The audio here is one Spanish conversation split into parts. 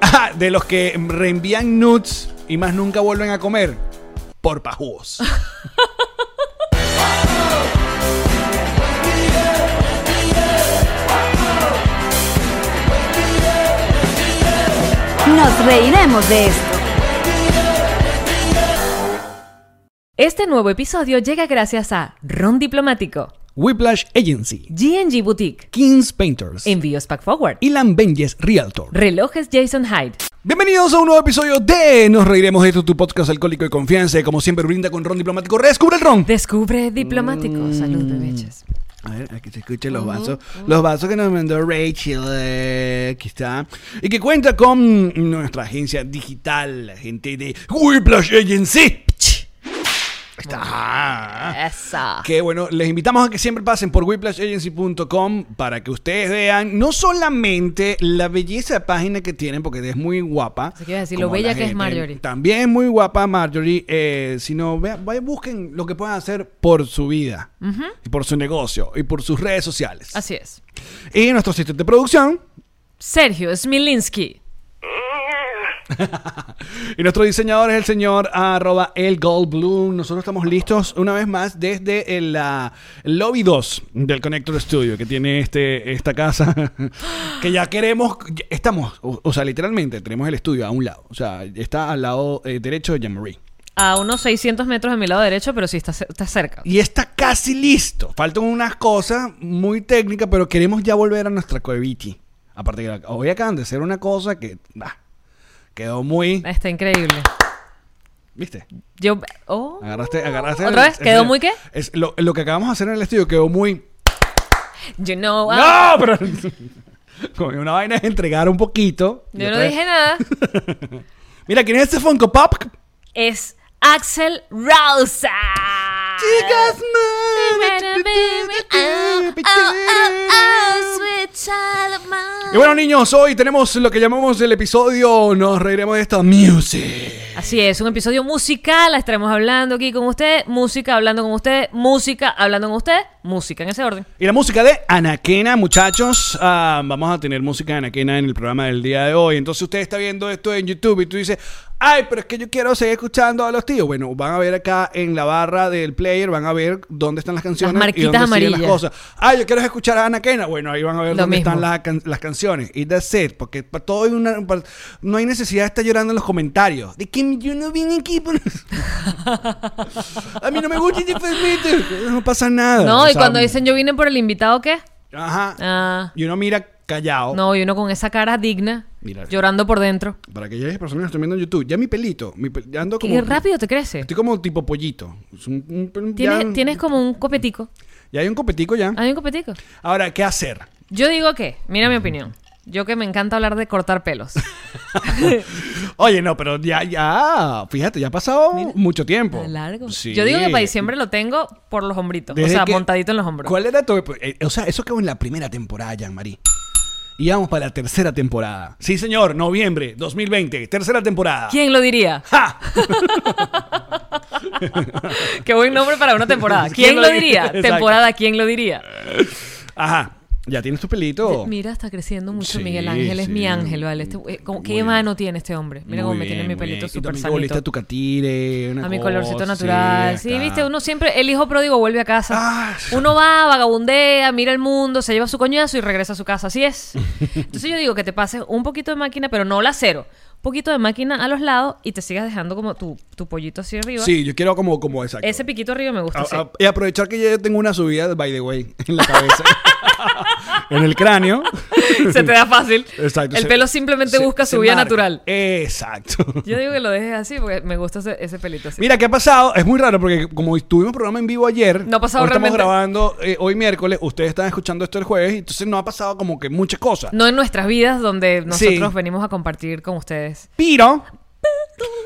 Ah, de los que reenvían nudes y más nunca vuelven a comer por pajúos. Nos reiremos de esto. Este nuevo episodio llega gracias a Ron Diplomático, Whiplash Agency, GNG Boutique, Kings Painters, Envíos Pack Forward, Ilan Benjes Realtor. Relojes Jason Hyde. Bienvenidos a un nuevo episodio de Nos Reiremos de esto, tu podcast alcohólico de confianza. y Como siempre, brinda con ron diplomático. ¡Rescubre el ron! Descubre Diplomático. Salud, bebeches. A ver, aquí se escuchan los vasos. Los vasos que nos mandó Rachel. eh, aquí está. Y que cuenta con nuestra agencia digital, la gente de Whiplash Agency. Está. Esa. Que bueno, les invitamos a que siempre pasen por whiplashagency.com para que ustedes vean no solamente la belleza de página que tienen, porque es muy guapa. Iba a decir, lo bella la que es Marjorie. También es muy guapa Marjorie, eh, sino vean, busquen lo que puedan hacer por su vida, y por su negocio, y por sus redes sociales. Así es. Y nuestro asistente de producción, Sergio Smilinski. y nuestro diseñador es el señor arroba el Goldblum. Nosotros estamos listos una vez más desde el, el lobby 2 del Connector Studio que tiene este, esta casa. que ya queremos, ya estamos, o, o sea, literalmente tenemos el estudio a un lado. O sea, está al lado eh, derecho de Jean-Marie. A unos 600 metros de mi lado derecho, pero sí está, está cerca. Y está casi listo. Faltan unas cosas muy técnicas, pero queremos ya volver a nuestra cueviti. Aparte que hoy acaban de hacer una cosa que bah, quedó muy... Está increíble. ¿Viste? Yo. Oh. Agarraste, agarraste. ¿Otra el- vez? ¿Quedó muy qué? Es lo, lo que acabamos de hacer en el estudio quedó muy. You know. ah, ¡No! Pero. Como una vaina es entregar un poquito. Yo no vez- dije nada. Mira, ¿quién es este Funko Pop? Es Axel Rosa. Chicas, Y bueno, niños, hoy tenemos lo que llamamos el episodio Nos reiremos de esta music. Así es, un episodio musical, estaremos hablando aquí con usted, música hablando con usted, música hablando con usted, música en ese orden. Y la música de Anaquena, muchachos. Ah, vamos a tener música de Anaquena en el programa del día de hoy. Entonces usted está viendo esto en YouTube y tú dices, ay, pero es que yo quiero seguir escuchando a los tíos. Bueno, van a ver acá en la barra del player, van a ver dónde están las canciones Las y marquitas dónde siguen las amarillas. cosas. Ay, yo quiero escuchar a Anaquena. Bueno, ahí van a ver Lo dónde mismo. están las, can- las canciones. Y that's it, porque para todo hay una, para- no hay necesidad de estar llorando en los comentarios. De que yo no vine aquí por... a mí no me gusta este formato. No pasa nada. No, O y sea, cuando dicen yo vine por el invitado, ¿qué? Ajá. Ah, Y uno mira callado. no, y uno con esa cara digna, Llorando por dentro. Para aquellas personas que están viendo en YouTube. Ya mi pelito. Mi ya ando como. Qué rápido te crece. Estoy como tipo pollito. Es un- un- un- Tienes, ya, tienes como un copetico. ya hay un copetico ya. Hay un copetico. Ahora, ¿qué hacer? Yo digo que, mira mi opinión. Yo que me encanta hablar de cortar pelos. Oye, no, pero ya, ya. Fíjate, ya ha pasado mucho tiempo. Largo. Sí. Yo digo que para diciembre lo tengo por los hombritos. O sea, que- montadito en los hombros. ¿Cuál era tu.? eh, o sea, eso quedó en la primera temporada, Jean-Marie. Y vamos para la tercera temporada. Sí, señor, noviembre 2020, tercera temporada. ¿Quién lo diría? ¡Ja! Qué buen nombre para una temporada. ¿Quién lo diría? Exacto. Temporada, ¿quién lo diría? Ajá. ¿Ya tienes tu pelito? Mira, está creciendo mucho Sí, Miguel Ángel. Es sí. mi ángel, ¿vale? Este- eh, ¿Qué Muy mano tiene este hombre? Mira Muy cómo me tiene bien, mi pelito bien. Súper sanito. a tu catire. una A mi colorcito natural. sí, viste, uno siempre, el hijo pródigo vuelve a casa. Ah, Uno va, vagabundea, mira el mundo, se lleva su coñazo y regresa a su casa. Así es. Entonces yo digo que te pases un poquito de máquina, pero no la cero. Un poquito de máquina a los lados y te sigas dejando como tu, tu pollito así arriba. Sí, yo quiero como, como exacto. Ese piquito arriba me gusta. A- sí. a- y aprovechar que ya yo tengo una subida, by the way, en la cabeza. en el cráneo. Se te da fácil. Exacto. El se- pelo simplemente se- busca su vía natural. Exacto. Yo digo que lo dejes así porque me gusta ese, ese pelito así. Mira, ¿qué ha pasado? Es muy raro porque como tuvimos programa en vivo ayer, No ha pasado hoy estamos grabando eh, hoy miércoles, ustedes están escuchando esto el jueves, y entonces no ha pasado como que muchas cosas. No en nuestras vidas donde nosotros Sí. venimos a compartir con ustedes. Pero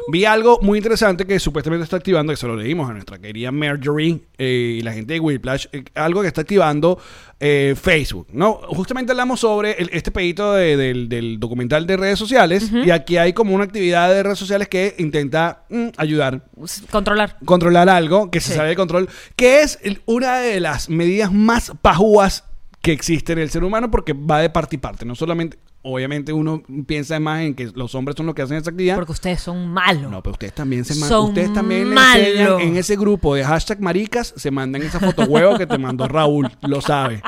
vi algo muy interesante que supuestamente está activando, que se lo leímos a nuestra querida Marjorie eh, y la gente de Whiplash, eh, algo que está activando eh, Facebook, ¿no? Justamente hablamos sobre el- este pedito de- del, del documental de redes sociales y aquí hay como una actividad de redes sociales que intenta mm, ayudar Controlar. controlar algo que se sale de control, que es el- una de las medidas más pajúas que existe en el ser humano porque va de parte y parte. No solamente, obviamente uno piensa más en que los hombres son los que hacen esa actividad. Porque ustedes son malos. No, pero ustedes también se mandan. Ustedes también le malos. enseñan en ese grupo de hashtag maricas, se mandan esa foto huevo que te mandó Raúl, lo sabe.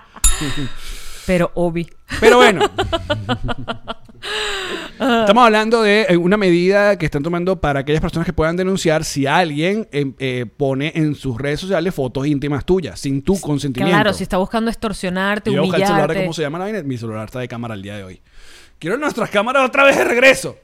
Pero Obi. Pero bueno. Estamos hablando de eh, una medida que están tomando para aquellas personas que puedan denunciar si alguien eh, eh, pone en sus redes sociales fotos íntimas tuyas sin tu consentimiento. Claro, si está buscando extorsionarte, Y voy a buscar el celular. ¿cómo se llama la vaina? Mi celular está de cámara el día de hoy. Quiero nuestras cámaras otra vez de regreso.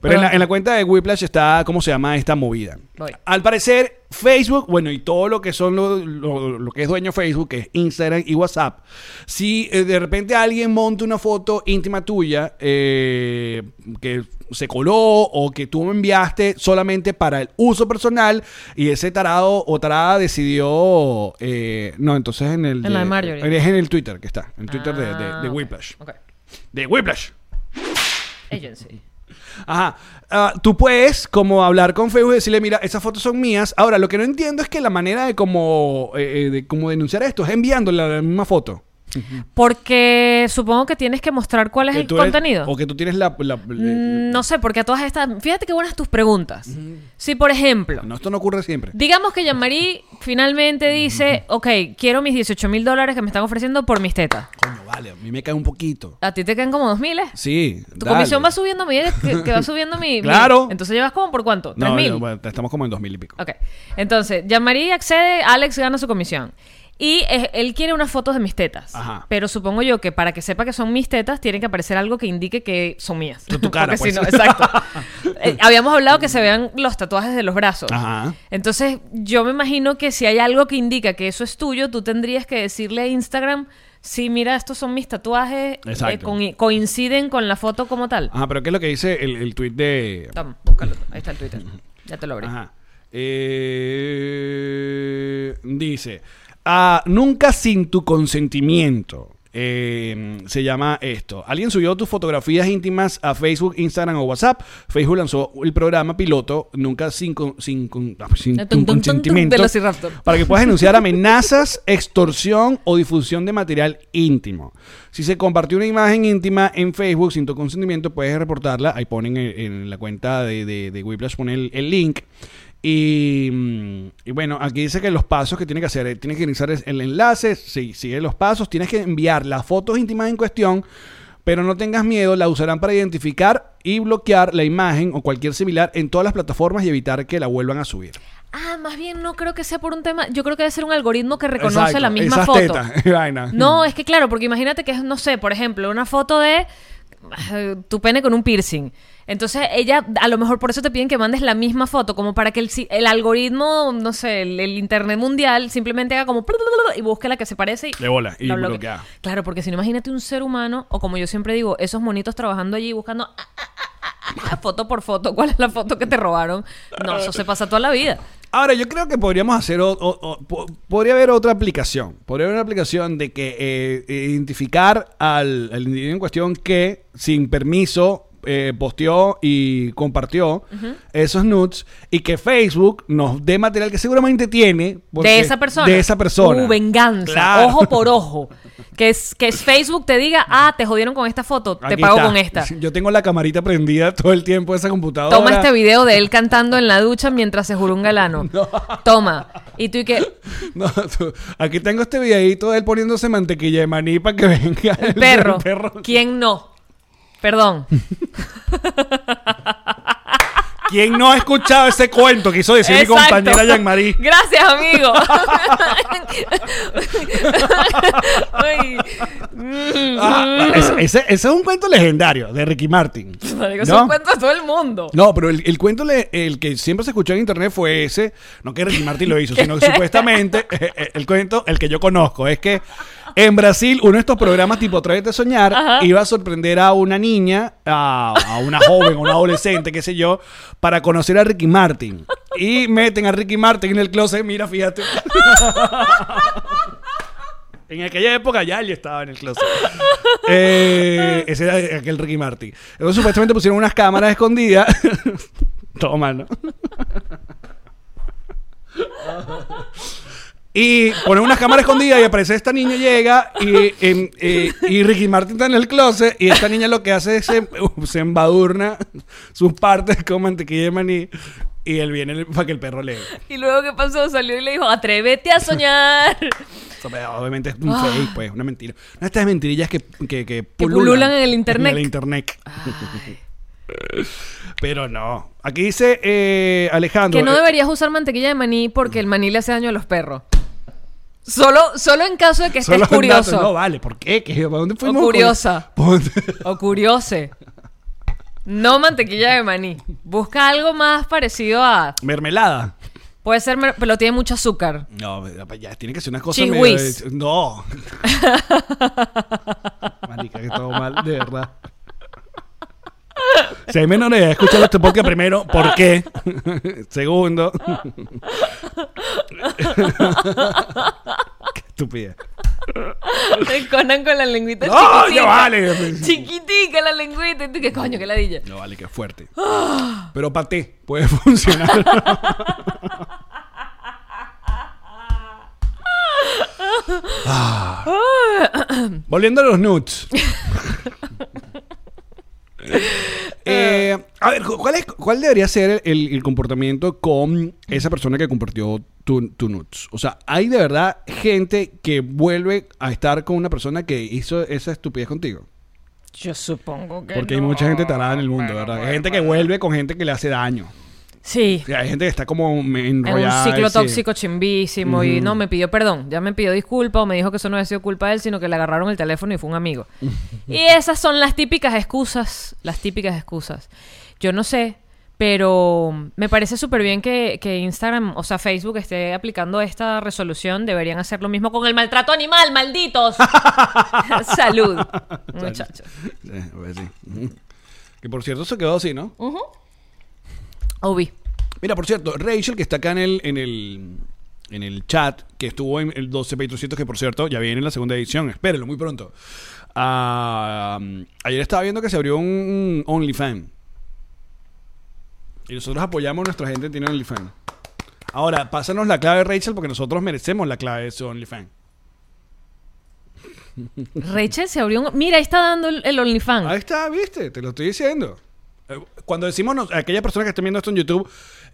Pero en la, en la cuenta de Whiplash está, ¿cómo se llama esta movida? Voy. Al parecer, Facebook, bueno, y todo lo que son lo, lo- lo que es dueño Facebook, que es Instagram y WhatsApp, si eh, de repente alguien monta una foto íntima tuya eh, que se coló o que tú me enviaste solamente para el uso personal y ese tarado o tarada decidió... eh, no, entonces en el... En la de Marjorie. Es en el Twitter que está, en Twitter de, de, de Ah. Whiplash. De Whiplash. Agency. Ajá. Ah, tú puedes como hablar con Facebook y decirle, mira, esas fotos son mías. Ahora, lo que no entiendo es que la manera de como, eh, eh, de como denunciar esto es enviándole la misma foto. Porque supongo que tienes que mostrar cuál es el eres- contenido. o que tú tienes la... la- Mm, No sé, porque a todas estas. Fíjate qué buenas tus preguntas. Si, por ejemplo, no, esto no ocurre siempre. digamos que Jean-Marie finalmente dice: Ok, quiero mis 18 mil dólares que me están ofreciendo por mis tetas. Coño, vale, a mí me cae un poquito. A ti te quedan como dos miles. Sí. Tu dale. comisión va subiendo a medida que, que va subiendo mi. mi- Claro. Entonces llevas como por cuánto? ¿Tres No, mil? no, bueno, estamos como en dos mil y pico. Ok. Entonces, Jean-Marie accede, Alex gana su comisión. Y eh, él quiere unas fotos de mis tetas. Ajá. Pero supongo yo que para que sepa que son mis tetas, tiene que aparecer algo que indique que son mías. De tu cara, Porque si pues. no, exacto. Eh, habíamos hablado que se vean los tatuajes de los brazos. Ajá. Entonces, yo me imagino que si hay algo que indica que eso es tuyo, tú tendrías que decirle a Instagram, sí, mira, estos son mis tatuajes, eh, con- coinciden con la foto como tal. Ajá, pero ¿qué es lo que dice el, el tweet de... Toma, búscalo. Ahí está el Twitter. Ya te lo abrí. Ajá. Eh, dice, ah, nunca sin tu consentimiento. Eh, se llama esto. Alguien subió tus fotografías íntimas a Facebook, Instagram o WhatsApp. Facebook lanzó el programa piloto Nunca sin, con- sin, con- ah, sin Tum, tu tum, tum, tum, consentimiento para que puedas denunciar amenazas, extorsión o difusión de material íntimo. Si se compartió una imagen íntima en Facebook sin tu consentimiento, puedes reportarla. Ahí ponen en, en la cuenta de, de, de Whiplash, ponen el, el link. Y, mm, y bueno, aquí dice que los pasos que tiene que hacer, eh, tienes que iniciar el enlace, sí, sigue los pasos, tienes que enviar las fotos íntimas en cuestión, pero no tengas miedo, la usarán para identificar y bloquear la imagen o cualquier similar en todas las plataformas y evitar que la vuelvan a subir. Ah, más bien no creo que sea por un tema. Yo creo que debe ser un algoritmo que reconoce Exacto, la misma foto. tetas, vaina. No, es que claro, porque imagínate que es, no sé, por ejemplo, una foto de eh, tu pene con un piercing. Entonces ella, a lo mejor por eso te piden que mandes la misma foto, como para que el, si- el algoritmo, no sé, el, el internet mundial simplemente haga como y busque la que se parece y De bola, y bloquea. Claro, porque si no, imagínate un ser humano, o como yo siempre digo, esos monitos trabajando allí buscando ah, ah, ah, ah, ah, foto por foto, cuál es la foto que te robaron. No, eso se pasa toda la vida. Ahora, yo creo que podríamos hacer, o- o- o- po- podría haber otra aplicación. Podría haber una aplicación de que eh, identificar al, al individuo en cuestión que sin permiso eh, posteó y compartió esos nudes y que Facebook nos dé material que seguramente tiene porque- de esa persona. De esa persona. Uh, venganza. Claro. Ojo por ojo. Que es, que es Facebook te diga, ah, te jodieron con esta foto, te Aquí pago está. con esta. Yo tengo la camarita prendida todo el tiempo de esa computadora. Toma este video de él cantando en la ducha mientras se jurunga el ano. Toma. Y tú y que No, tú- aquí tengo este videito de él poniéndose mantequilla de maní para que venga el perro. el perro. ¿Quién no? Perdón. ¿Quién no ha escuchado ese cuento que hizo decir mi compañera Jean-Marie? Gracias, amigo. Mm. ese, ese es un cuento legendario de Ricky Martin. Marico, ¿no? Eso cuenta todo el mundo. No, pero el, el cuento, le- el que siempre se escuchó en internet fue ese, no que Ricky Martin lo hizo, sino que supuestamente eh, eh, el cuento, el que yo conozco, es que en Brasil uno de estos programas tipo Atrévete a Soñar Ajá. iba a sorprender a una niña, a, a una joven, a una adolescente, qué sé yo, para conocer a Ricky Martin. Y meten a Ricky Martin en el closet, mira, fíjate. En aquella época ya él estaba en el closet. Eh, ese era aquel Ricky Martin. Entonces supuestamente pusieron unas cámaras escondidas. Todo mal, ¿no? Y ponen unas cámaras escondidas y aparece esta niña llega y, em, eh, y Ricky Martin está en el closet y esta niña lo que hace es se, se embadurna sus partes con mantequilla de maní y él viene para que el perro le... Y luego, ¿qué pasó? Salió y le dijo, atrévete a soñar. Obviamente es un fake, pues, una mentira. Una de estas mentirillas que, que, que pululan en el internet. En el internet. Pero no. Aquí dice eh, Alejandro. que no eh, deberías usar mantequilla de maní porque el maní le hace daño a los perros. Solo, solo en caso de que estés solo curioso. No, vale. ¿Por qué? ¿Qué? ¿Para dónde fuimos? curiosa. ¿Por- O curiose. No mantequilla de maní. Busca algo más parecido a. Mermelada. Puede ser, mer- pero tiene mucho azúcar. No, ya tiene que ser una cosa medio- No. Marica, que todo mal, de verdad. Si hay menores escúchalo este podcast primero. ¿Por qué? Segundo. qué estupidez. El Conan con la lengüita No, chiquitica. ya vale. Chiquitica la lengüita. ¿Y tú qué coño? ¿Qué ladilla? No, vale, que es fuerte. Pero para ti puede funcionar. Ah. Volviendo a los nudes. Eh, a ver, ¿cuál, es- cuál debería ser el, el comportamiento con esa persona que compartió tu, tu nudes? O sea, ¿hay de verdad gente que vuelve a estar con una persona que hizo esa estupidez contigo? Yo supongo que Porque hay mucha gente tarada en el mundo, ¿verdad? Hay gente que vuelve con gente que le hace daño. Sí. Hay gente que está como En un enrollada. ciclo sí. tóxico chimbísimo y Ujú. no me pidió perdón, ya me pidió disculpa o me dijo que eso no había sido culpa de él, sino que le agarraron el teléfono y fue un amigo. y esas son las típicas excusas, las típicas excusas. Yo no sé, pero me parece súper bien que, que Instagram, o sea, Facebook esté aplicando esta resolución, deberían hacer lo mismo con el maltrato animal, malditos. Salud, muchachos. Sí, pues. Que por cierto se quedó así, ¿no? Obi. Mira, por cierto, Rachel, que está acá en el, en el, en el chat, que estuvo en el 12 Patrocitos, que por cierto ya viene en la segunda edición, espérenlo muy pronto. Ah, ayer estaba viendo que se abrió un OnlyFans. Y nosotros apoyamos a nuestra gente que tiene OnlyFans. Ahora, pásanos la clave, Rachel, porque nosotros merecemos la clave de ese OnlyFans. Rachel se abrió un... Mira, ahí está dando el, el OnlyFans. Ahí está, viste, te lo estoy diciendo. Cuando decimos nos- aquella persona que está viendo esto en YouTube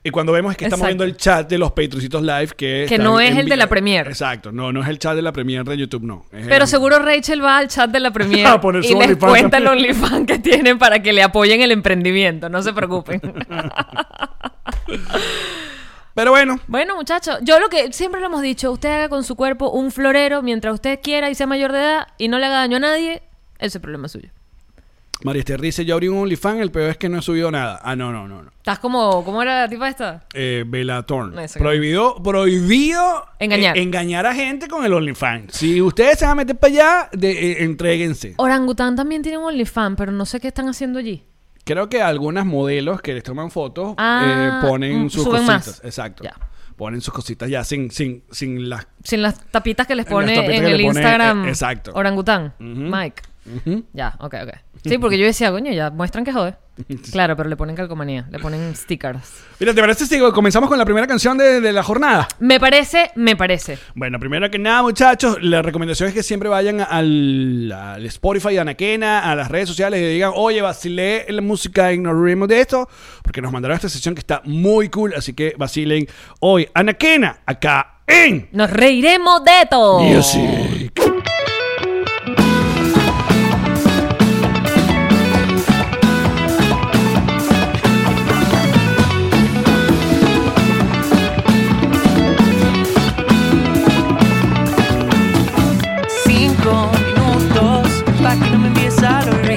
y cuando vemos es que estamos Exacto. viendo el chat de los Patrocitos Live que Que no es en el de la Premier. Exacto, no, no es el chat de la Premier de YouTube, no. Es Pero el- seguro Rachel va al chat de la Premier A poner y les OnlyFans cuenta el. OnlyFans que tienen para que le apoyen el emprendimiento. No se preocupen. Pero bueno, bueno, muchachos, yo lo que siempre lo hemos dicho, usted haga con su cuerpo un florero mientras usted quiera y sea mayor de edad y no le haga daño a nadie, ese es problema suyo. María Esther dice, yo abrí un OnlyFans, el peor es que no he subido nada. Ah, no, no, no, no. Estás como, ¿cómo era la tipa esta? Eh, Bella Thorne. Eso que- Prohibido, prohibido Engañar. eh, engañar a gente con el OnlyFans. Si ustedes se van a meter para allá, de, eh, entréguense. Orangután también tiene un OnlyFans, pero no sé qué están haciendo allí. Creo que algunas modelos que les toman fotos Ah, eh, ponen mm, sus suben cositas. Exacto. Ya. Ponen sus cositas ya sin, sin, sin las. Sin las tapitas que les Las pone tapitas en que el le pone, Instagram. eh, exacto. Orangután. Mike. Ujú. Ya, ok, ok. Sí, porque yo decía, coño, ya muestran que jode. Claro, pero le ponen calcomanía, le ponen stickers. Mira, ¿te parece si comenzamos con la primera canción de, de la jornada? Me parece, me parece. Bueno, primero que nada, muchachos, la recomendación es que siempre vayan al, al Spotify de Anaquena, a las redes sociales y digan, oye, vacilé la música reímos de esto, porque nos mandaron esta sesión que está muy cool, así que vacilen hoy Anaquena, acá en Nos reiremos de todo. Music. Cinco minutos pa' que no me envíes al olvido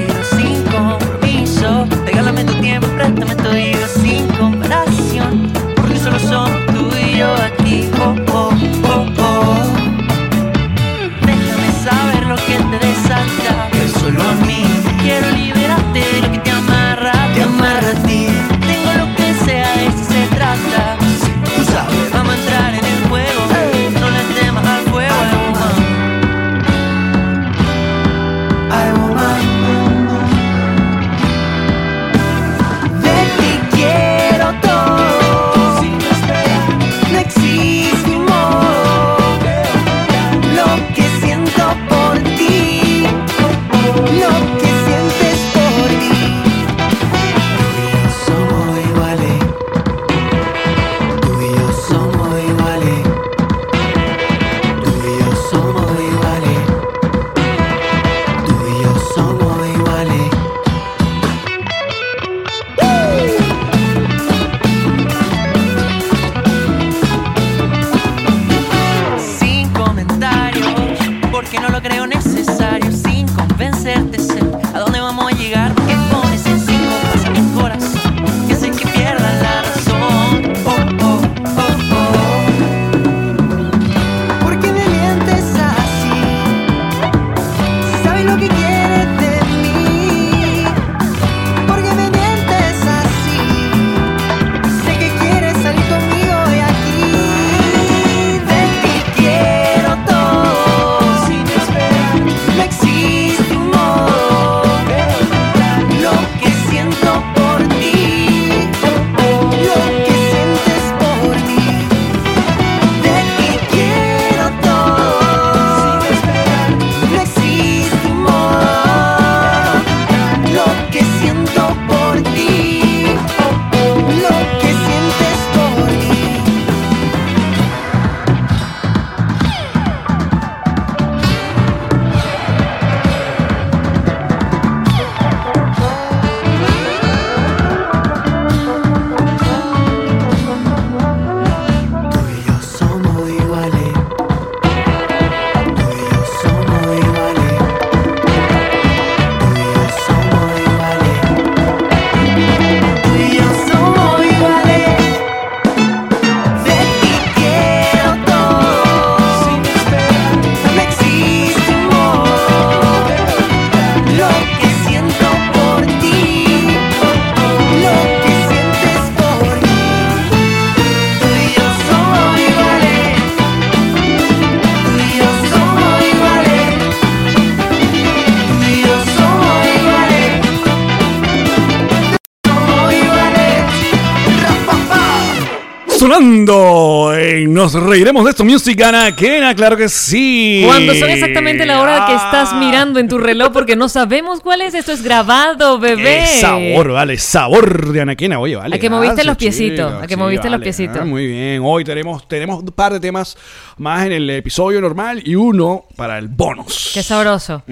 Nos reiremos de esto, Music Anaquena, claro que sí. Cuando son exactamente la hora que estás Ah. mirando en tu reloj porque no sabemos cuál es, esto es grabado, bebé. Qué sabor, vale, sabor de Anaquena, oye, vale. A que moviste los piecitos, a que moviste los piecitos. ah, muy bien, hoy tenemos, tenemos un par de temas más en el episodio normal y uno para el bonus. Qué sabroso.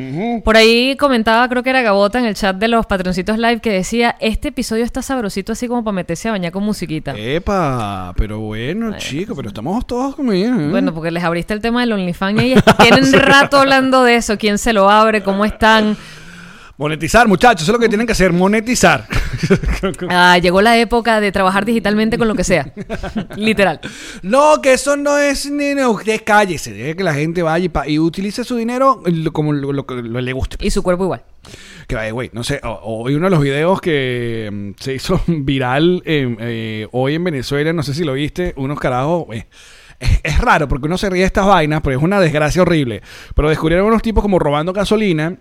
Por ahí comentaba, creo que era Gabota en el chat de los patroncitos live que decía, este episodio está sabrosito así como para meterse a bañar con musiquita. Epa, pero bueno, chico, pero estamos todos como bien. ¿eh? Bueno, porque les abriste el tema del OnlyFans y tienen rato hablando de eso. ¿Quién se lo abre? ¿Cómo están? Monetizar, muchachos, eso es lo que tienen que hacer, monetizar. Ah, llegó la época de trabajar digitalmente con lo que sea. Literal. no, que eso no es ni no, usted cállese, deje que la gente vaya y, pa- y utilice su dinero como lo, lo que lo le guste. Y su cuerpo igual. Que vaya, güey, no sé, hoy uno de los videos que mm, se hizo viral eh, eh, hoy en Venezuela, no sé si lo viste, unos carajos, güey. Es, es raro porque uno se ríe de estas vainas, pero es una desgracia horrible. Pero descubrieron unos tipos como robando gasolina.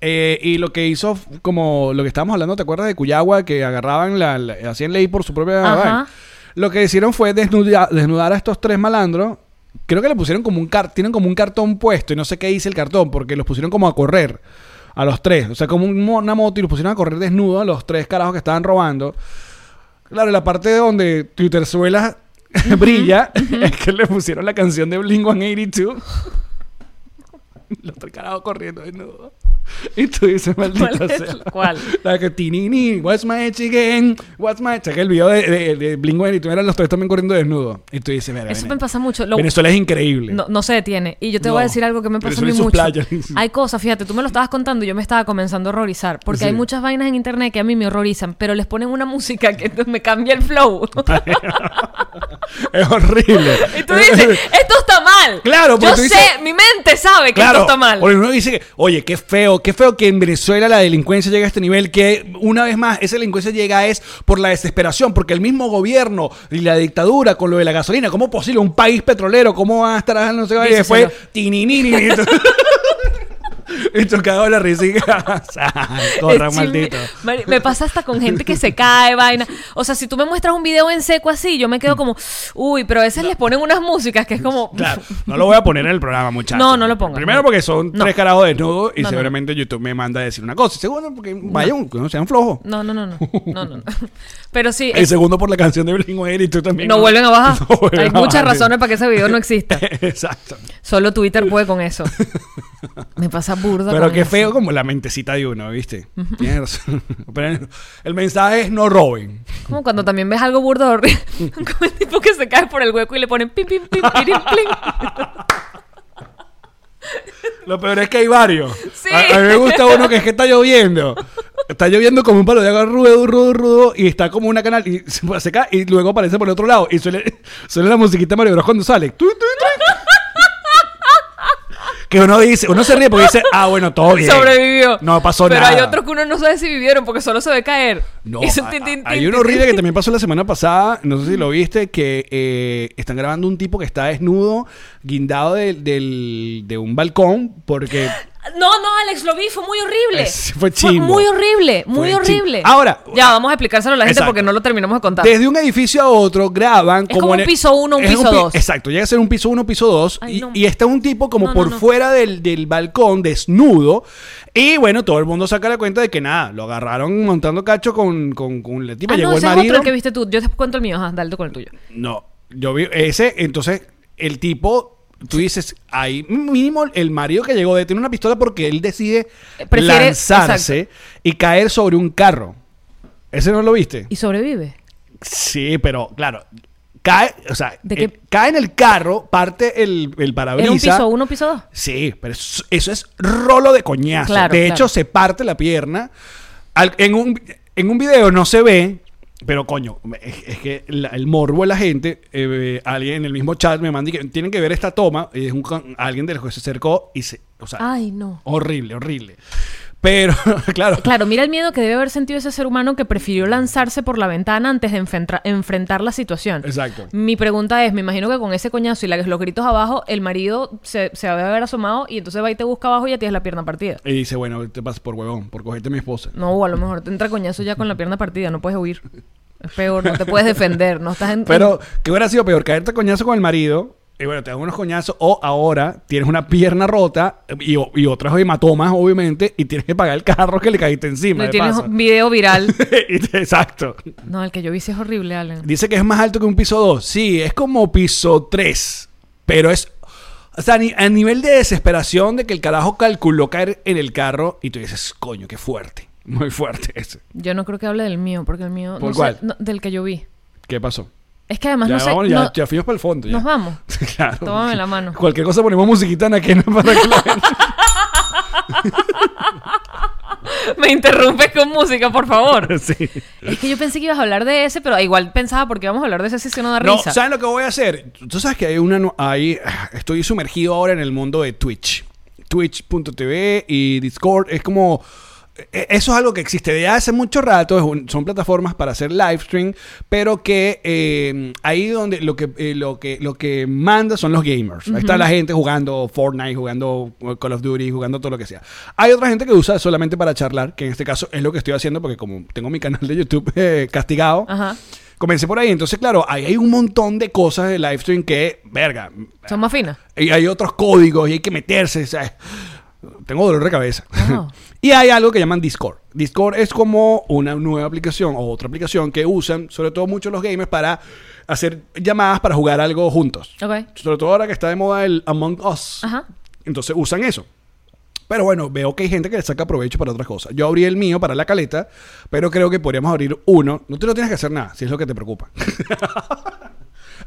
Eh, y lo que hizo, como lo que estábamos hablando, ¿te acuerdas de Cuyagua? Que agarraban, la, la- hacían ley por su propia Ajá. Lo que hicieron fue desnuda- desnudar a estos tres malandros. Creo que le pusieron como un car tienen como un cartón puesto y no sé qué dice el cartón porque los pusieron como a correr a los tres, o sea, como un mo- una moto y los pusieron a correr desnudos a los tres carajos que estaban robando. Claro, la parte donde Twitterzuela brilla es que le pusieron la canción de Blink 182. los tres carajos corriendo desnudos. Y tú dices, maldita ¿Cuál es? sea. ¿Cuál? La que tinini, what's my again? What's my? Que el video de, de, de Blink y tú eran los tres también corriendo desnudos. Y tú dices, mira, Eso me pasa mucho. Lo- Venezuela es increíble. No, no se detiene. Y yo te No. voy a decir algo que me pasa a mí mucho. playas. Hay cosas, fíjate, tú me lo estabas contando y yo me estaba comenzando a horrorizar. Porque Sí. hay muchas vainas en internet que a mí me horrorizan, pero les ponen una música que me cambia el flow. es horrible. y tú dices, esto está mal. Claro, porque Yo tú sé, dices- mi mente sabe que Claro, esto está mal. porque uno dice, oye, qué feo, qué feo que en Venezuela la delincuencia llega a este nivel, que una vez más esa delincuencia llega es por la desesperación, porque el mismo gobierno y la dictadura con lo de la gasolina, ¿cómo es posible un país petrolero? ¿Cómo va a estar no sé qué? Y después, tininini. tú cagado la risa y corra, maldito. Me pasa hasta con gente que se cae, vaina. O sea, si tú me muestras un video en seco así, yo me quedo como, uy, pero a veces les ponen unas músicas que es como. Claro, no lo voy a poner en el programa, muchachos. No, no lo pongas. Primero porque son No. tres carajos desnudos y No, no. seguramente YouTube me manda a decir una cosa. Y segundo porque vayan, que no sean flojos. No, no, no, no. No, no, no. Pero sí, El es- segundo por la canción de Blink y tú también. no vuelven a bajar. No vuelven Hay a muchas bajar. razones para que ese video no exista. Exacto. Solo Twitter puede con eso. Me pasa burda. Pero qué feo como la mentecita de uno, ¿viste? Tienes razón. Pero el mensaje es no roben. Como cuando también ves algo burdo horrible. Como el tipo que se cae por el hueco y le ponen pim, pim, pim. Lo peor es que hay varios. Sí. A, a mí me gusta uno que es que está lloviendo. Está lloviendo como un palo de agua rudo, rudo, rudo. Y está como una canal. Y se, se cae y luego aparece por el otro lado. Y suele, suele la musiquita Mario Bros cuando sale. Tu, tu, tu. Que uno dice, uno se ríe porque dice, ah, bueno, todo bien. Sobrevivió. No pasó Pero nada. hay otros que uno no sabe si vivieron porque solo se ve caer. No, a- tin, hay uno horrible que también pasó la semana pasada, no sé si lo viste, que eh, están grabando un tipo que está desnudo, guindado del- del- de un balcón, porque... No, no, Alex, lo vi, fue muy horrible. Es- fue muy horrible, muy Fue horrible. Ahora- Ya, vamos a explicárselo a la gente Exacto. porque no lo terminamos de contar. Desde un edificio a otro graban como en un el- piso uno, un es piso pi- dos. Exacto, llega a ser un piso uno, piso dos. Ay, y, no. y está un tipo como No, no, por no. fuera del, del balcón, desnudo. Y bueno, todo el mundo saca la cuenta de que nada, lo agarraron montando cacho con, con, con la tipa. Ah, llegó no, el ese es marido. otro el que viste tú. Yo te cuento el mío, ajá, dale tú con el tuyo. No, yo vi ese, entonces el tipo, tú dices, ahí mínimo el marido que llegó de tener una pistola porque él decide Eh, prefiere- lanzarse y caer sobre un carro. ¿Ese no lo viste? ¿Y sobrevive? Sí, pero claro, cae, o sea, ¿De eh, cae en el carro, parte el, el ¿Era un parabrisas. piso uno, piso dos? Sí, pero eso, eso es rolo de coñazo. Claro, de claro. hecho, se parte la pierna. Al- en, un, en un video no se ve, pero coño, es, es que la- el morbo de la gente, eh, alguien en el mismo chat me manda y que tienen que ver esta toma. Y es un, con- alguien de los que se acercó y se. O sea, Ay, no. horrible, horrible. Pero, claro. Claro, mira el miedo que debe haber sentido ese ser humano que prefirió lanzarse por la ventana antes de enfrentra- enfrentar la situación. Exacto. Mi pregunta es, me imagino que con ese coñazo y la- los gritos abajo, el marido se, se debe haber asomado y entonces va y te busca abajo y ya tienes la pierna partida. Y dice, bueno, te pasas por huevón, por cogerte a mi esposa. No, o a lo mejor te entra coñazo ya con la pierna partida, no puedes huir. Es peor, no te puedes defender, no estás en... Pero, ¿qué hubiera sido peor? Caerte a coñazo con el marido. Y bueno, te dan unos coñazos. O ahora tienes una pierna rota y, y otras hematomas, obviamente. Y tienes que pagar el carro que le caíste encima. Le tienes paso. un video viral. Exacto. No, el que yo vi sí es horrible, Allen. Dice que es más alto que un piso 2. Sí, es como piso 3. Pero es. O sea, a ni- a nivel de desesperación de que el carajo calculó caer en el carro. Y tú dices, coño, qué fuerte. Muy fuerte ese. Yo no creo que hable del mío, porque el mío... ¿Por no sé, cuál? no, del que yo vi. ¿Qué pasó? Es que además ya, no sé... vamos, ya, no- ya fuimos para el fondo. ya. Nos vamos. claro. Tómame la mano. Cualquier cosa ponemos musiquita en aquí para que la gente- Me interrumpes con música, por favor. Sí. Es que yo pensé que ibas a hablar de ese, pero igual pensaba porque íbamos a hablar de ese si no da No, risa. ¿sabes lo que voy a hacer? Tú sabes que hay una... Hay, estoy sumergido ahora en el mundo de Twitch. Twitch.tv y Discord. Es como... e- Eso es algo que existe de hace mucho rato. es un- son plataformas para hacer live stream. Pero que eh, ahí donde lo que, eh, lo, que, lo que manda son los gamers. Ahí está la gente jugando Fortnite, jugando Call of Duty, jugando todo lo que sea. Hay otra gente que usa solamente para charlar. Que en este caso es lo que estoy haciendo. Porque como tengo mi canal de YouTube eh, castigado. Ajá. Comencé por ahí, entonces claro, ahí hay un montón de cosas de live stream que, verga, Son más finas. y hay otros códigos y hay que meterse, ¿sabes? Tengo dolor de cabeza. Y hay algo que llaman Discord. Discord es como una nueva aplicación o otra aplicación que usan, sobre todo muchos los gamers, para hacer llamadas para jugar algo juntos. Ok. Sobre todo ahora que está de moda el Among Us. Ajá. Entonces usan eso. Pero bueno, veo que hay gente que le saca provecho para otras cosas. Yo abrí el mío para la caleta, pero creo que podríamos abrir uno. No te lo tienes que hacer nada, si es lo que te preocupa.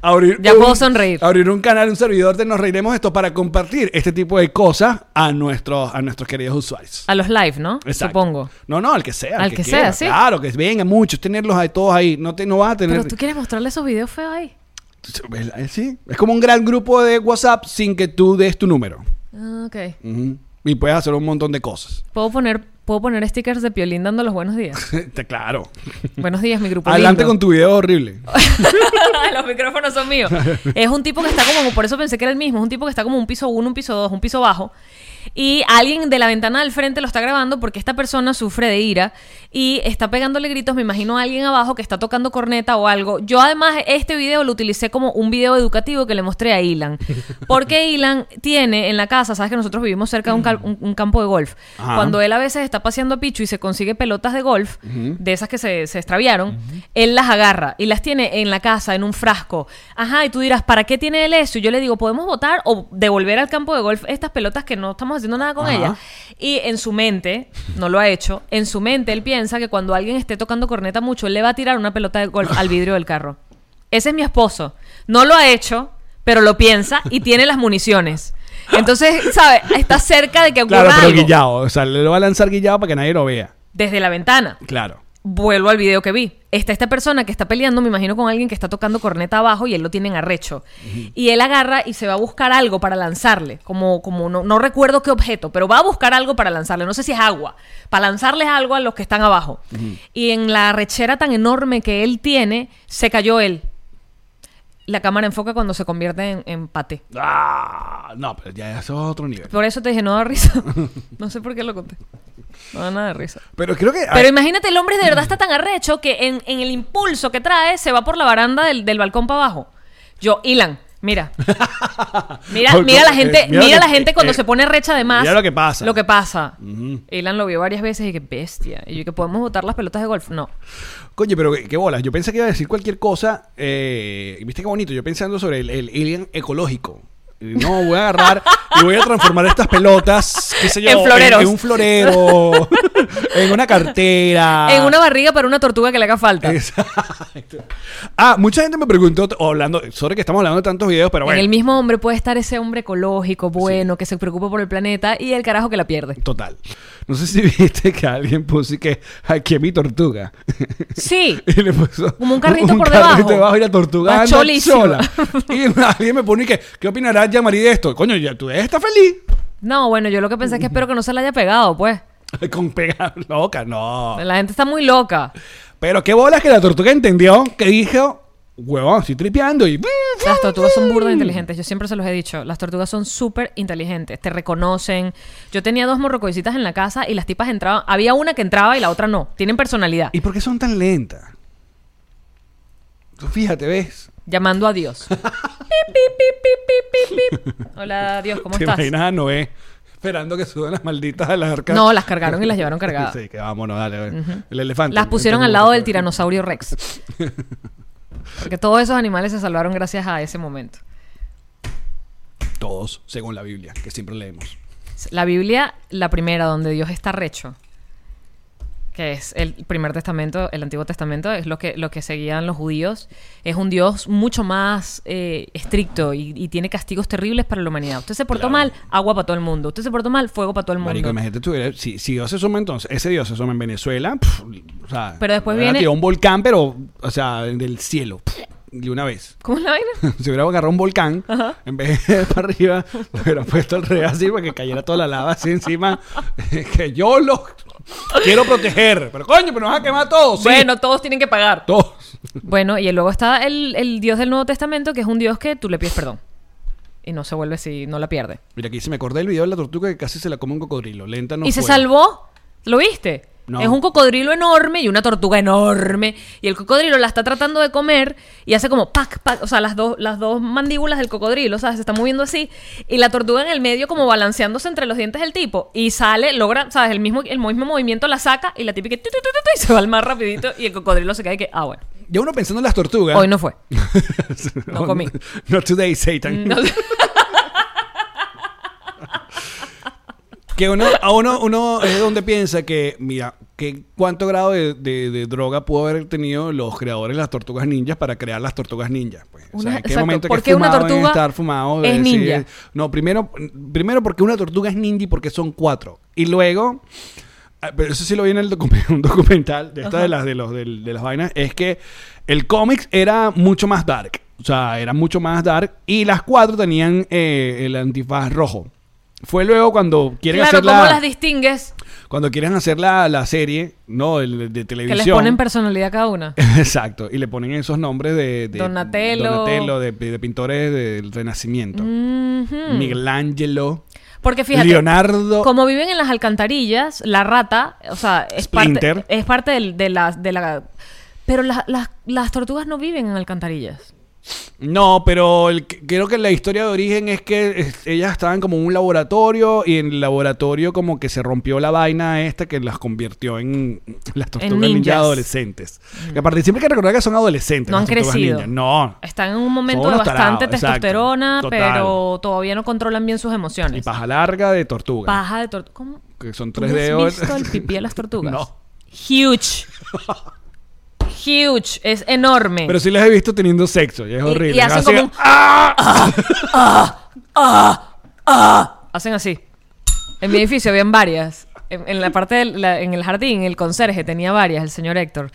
abrir Ya puedo sonreír. Abrir un canal, un servidor de Nos Reiremos esto para compartir este tipo de cosas a nuestros, a nuestros queridos usuarios. A los live, ¿no? Exacto. Supongo. No, no, al que sea. Al que sea, quiera. sí. Claro, que vengan muchos, tenerlos ahí, todos ahí. No, te, no vas a tener. Pero tú quieres mostrarle esos videos feos ahí. Eh, Sí, es como un gran grupo de WhatsApp sin que tú des tu número. Ah, ok. Y puedes hacer un montón de cosas. Puedo poner, puedo poner stickers de piolín dando los buenos días. Claro. buenos días, mi grupo. Adelante lindo. con tu video horrible. los micrófonos son míos. Es un tipo que está como, por eso pensé que era el mismo, es un tipo que está como un piso uno, un piso dos, un piso bajo. Y alguien de la ventana del frente lo está grabando porque esta persona sufre de ira y está pegándole gritos, me imagino a alguien abajo que está tocando corneta o algo. Yo además este video lo utilicé como un video educativo que le mostré a Ilan. Porque Ilan tiene en la casa, sabes que nosotros vivimos cerca de un, cal- un- un campo de golf. Ajá. Cuando él a veces está paseando a Pichu y se consigue pelotas de golf, de esas que se, se extraviaron, él las agarra y las tiene en la casa, en un frasco. Ajá, y tú dirás, ¿para qué tiene él eso? Y yo le digo, ¿podemos votar o devolver al campo de golf estas pelotas que no estamos haciendo nada con Ajá. ellas? Y en su mente, no lo ha hecho, en su mente él piensa que cuando alguien esté tocando corneta mucho, él le va a tirar una pelota de golf al vidrio del carro. Ese es mi esposo. No lo ha hecho, pero lo piensa y tiene las municiones. Entonces, ¿sabes? Está cerca de que ocurra Claro, pero algo. guillado. O sea, le lo va a lanzar guillado para que nadie lo vea. Desde la ventana. Claro. Vuelvo al video que vi. Está esta persona que está peleando, me imagino, con alguien que está tocando corneta abajo y él lo tiene en arrecho. Y él agarra y se va a buscar algo para lanzarle. Como, como no, no recuerdo qué objeto, pero va a buscar algo para lanzarle. No sé si es agua. Para lanzarles algo a los que están abajo. Y en la arrechera tan enorme que él tiene, se cayó él. La cámara enfoca cuando se convierte en, en paté. Ah, no, pero ya eso es otro nivel. Por eso te dije, no da risa. no sé por qué lo conté. No da nada de risa. Pero creo que. Pero imagínate, el hombre de verdad está tan arrecho que en, en el impulso que trae se va por la baranda del, del balcón para abajo. Yo, Ilan, mira. Mira, Balcón, mira la eh, gente, mira mira, la que- gente cuando eh, se pone recha de más. mira lo que pasa. Lo que pasa. Ilan lo vio varias veces y que bestia. Y yo que podemos botar las pelotas de golf. No. Coño, pero qué, qué bolas. Yo pensé que iba a decir cualquier cosa. eh, y Viste qué bonito. Yo pensando sobre el, el alien ecológico. No, voy a agarrar y voy a transformar estas pelotas, qué sé yo, En floreros. en un florero, en una cartera. En una barriga para una tortuga que le haga falta. Exacto. Ah, mucha gente me preguntó, hablando, sobre que estamos hablando de tantos videos, pero bueno. En el mismo hombre puede estar ese hombre ecológico, bueno, que se preocupa por el planeta y el carajo que la pierde. Total. No sé si viste que alguien puso que aquí mi tortuga. Sí. Y le puso Como un carrito por carrito debajo. y la tortuga anda sola. Y alguien me pone que, ¿qué opinarás, Yamari, de esto? Coño, ya tú está feliz. No, bueno, yo lo que pensé es que espero que no se le haya pegado, pues. Con pegar loca, no. La gente está muy loca. Pero qué bolas que la tortuga entendió que dijo, huevón, estoy tripeando y... Las tortugas son burdas inteligentes. Yo siempre se los he dicho. Las tortugas son súper inteligentes. Te reconocen. Yo tenía dos morrocoisitas en la casa y las tipas entraban. Había una que entraba y la otra no. Tienen personalidad. ¿Y por qué son tan lentas? Tú fíjate, ¿ves? Llamando a Dios. Pip, pip, pip. Hola, Dios, ¿cómo ¿Te estás? imaginas a Noé esperando que suban las malditas a las arcas? No, las cargaron y las llevaron cargadas. Sí, que vámonos, dale. El elefante. Las pusieron al lado del tiranosaurio Rex. Porque todos esos animales se salvaron gracias a ese momento. Todos, según la Biblia, que siempre leemos. La Biblia, la primera, donde Dios está recho, que es el primer testamento, el Antiguo Testamento, es lo que, lo que seguían los judíos, es un Dios mucho más eh, estricto y, y tiene castigos terribles para la humanidad. Usted se portó Claro. mal, agua para todo el mundo. Usted se portó mal, fuego para todo el mundo. Marico, imagínate tú, si, si Dios se suma entonces, ese Dios se suma en Venezuela, pf, o sea, Pero después viene- tirado un volcán, pero, o sea, del cielo, pf, de una vez. ¿Cómo es la vaina? Si hubiera agarrado un volcán, en vez de para arriba, lo hubiera puesto al revés así para que cayera toda la lava así encima. que yo los quiero proteger. Pero coño, pero nos va a quemar todos. sí. Bueno, todos tienen que pagar. todos. Bueno, y luego está el, el Dios del Nuevo Testamento, que es un Dios que tú le pides perdón. Y no se vuelve si no la pierde. Mira, aquí se me acordé del video de la tortuga que casi se la come un cocodrilo. Lenta no y se salvó. ¿Lo viste? No. Es un cocodrilo enorme y una tortuga enorme. Y el cocodrilo la está tratando de comer y hace como pac, pac. O sea, las dos, las dos mandíbulas del cocodrilo, ¿sabes? Se está moviendo así. Y la tortuga en el medio, como balanceándose entre los dientes del tipo. Y sale, logra, ¿sabes? El mismo, el mismo movimiento la saca y la típica y se va al más rapidito. Y el cocodrilo se cae que, ah, bueno. Ya uno pensando en las tortugas. Hoy no fue. no comí. Not today, Satan. No- Que uno, a uno, uno es donde piensa que, mira, que cuánto grado de, de- de droga pudo haber tenido los creadores de las tortugas ninjas para crear las tortugas ninjas. Pues. O sea, Una- ¿en qué exacto. momento ¿Por que qué una tortuga estar fumados? es ninja? no, primero, primero porque una tortuga es ninja y porque son cuatro. Y luego, ah, pero eso sí lo vi en el un documental de esta de las, de, los, de las vainas, es que el cómics era mucho más dark. O sea, era mucho más dark. Y las cuatro tenían eh, el antifaz rojo. Fue luego cuando quieren Claro, hacer ¿cómo la, las distingues? cuando quieren hacer la, la serie, ¿no? El- de, Que televisión. les ponen personalidad cada una. Exacto. Y le ponen esos nombres de, de Donatello. Donatello, de, de pintores del Renacimiento. Ujú. Michelangelo. Porque fíjate, Leonardo. como viven en las alcantarillas, la rata, o sea, es Splinter. parte, es parte de, la, de la... Pero las tortugas no viven en alcantarillas. No, pero el- creo que la historia de origen es que es- ellas estaban como en un laboratorio y en el laboratorio como que se rompió la vaina esta que las convirtió en las tortugas ninja adolescentes. Que aparte siempre hay que recordar que son adolescentes. No las han crecido. ninja. No. Están en un momento de bastante tarados, testosterona, pero todavía no controlan bien sus emociones. Y paja larga de tortuga. Paja de tortuga. ¿Cómo? que son ¿Tú tres no has dedos. visto el pipí de las tortugas? No. Huge. Huge. Es enorme. Pero sí las he visto teniendo sexo y es horrible. y hacen Así- como un- Hacen así. En mi edificio habían varias. En, en la parte del la- en el jardín, el conserje tenía varias, el señor Héctor,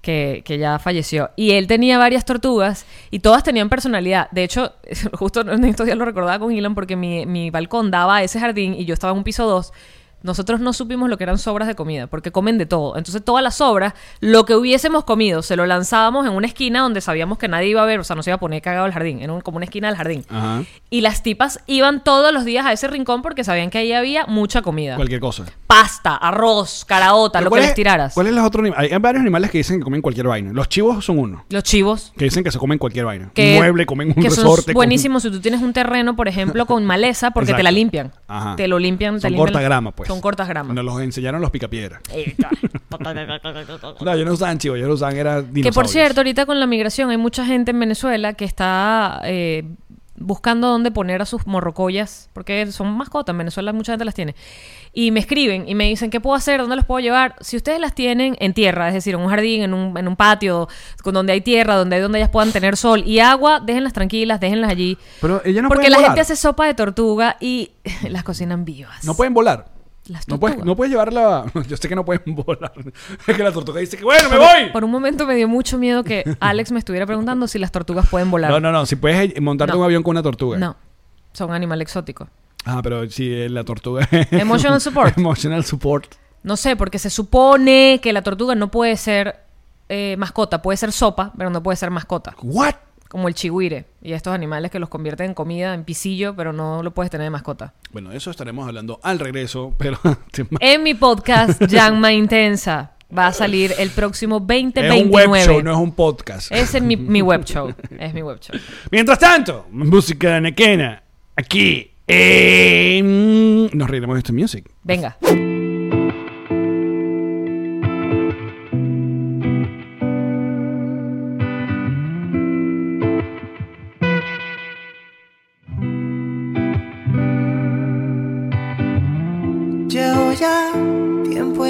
que, que ya falleció. Y él tenía varias tortugas y todas tenían personalidad. De hecho, justo en estos días lo recordaba con Ilan porque mi, mi balcón daba a ese jardín y yo estaba en un piso 2. Nosotros no supimos lo que eran sobras de comida, porque comen de todo. Entonces, todas las sobras, lo que hubiésemos comido, se lo lanzábamos en una esquina donde sabíamos que nadie iba a ver, o sea, no se iba a poner cagado el jardín, era un- como una esquina del jardín. Ajá. Y las tipas iban todos los días a ese rincón porque sabían que ahí había mucha comida. Cualquier cosa. Pasta, arroz, caraota, lo que ¿cuál les es- tiraras. ¿Cuál es los otros animales? Hay varios animales que dicen que comen cualquier vaina. Los chivos son uno. Los chivos. Que dicen que se comen cualquier vaina. Que, un mueble, comen un que resorte. comen- buenísimos si tú tienes un terreno, por ejemplo, con maleza, porque te la limpian. Ajá. Te lo limpian. Son limpian- cortagrama, pues. Son cortagrama. Nos los enseñaron los picapiedras. Eh, No, yo no usaban chivos, yo no usaban era dinosaurios. Que por cierto, ahorita con la migración hay mucha gente en Venezuela que está eh, buscando dónde poner a sus morrocollas, porque son mascotas, en Venezuela mucha gente las tiene. Y me escriben y me dicen, ¿qué puedo hacer? ¿Dónde las puedo llevar? Si ustedes las tienen en tierra, es decir, en un jardín, en un, en un patio, con donde hay tierra, donde, donde ellas puedan tener sol y agua, déjenlas tranquilas, déjenlas allí. Pero ellas no porque pueden la volar. gente hace sopa de tortuga y las cocinan vivas. No pueden volar. Las No puedes, no puedes llevarla. Yo sé que no pueden volar. Es que la tortuga dice que bueno, me voy. Por un momento me dio mucho miedo que Alex me estuviera preguntando si las tortugas pueden volar. No, no, no. Si puedes montarte No. un avión con una tortuga. No, son animal exótico. Ah, pero si eh, la tortuga. Emotional support. Emotional support. No sé, porque se supone que la tortuga no puede ser eh, mascota, puede ser sopa, pero no puede ser mascota. ¿What? Como el chihuire y estos animales que los convierten en comida, en pisillo, pero no lo puedes tener de mascota. Bueno, de eso estaremos hablando al regreso, pero. En mi podcast, Llama Intensa, va a salir el próximo es 2029. un web show, no es un podcast. Es en mi, mi web show. Es mi web show. Mientras tanto, música nequena. Aquí. en- Nos reiremos de este music. Venga.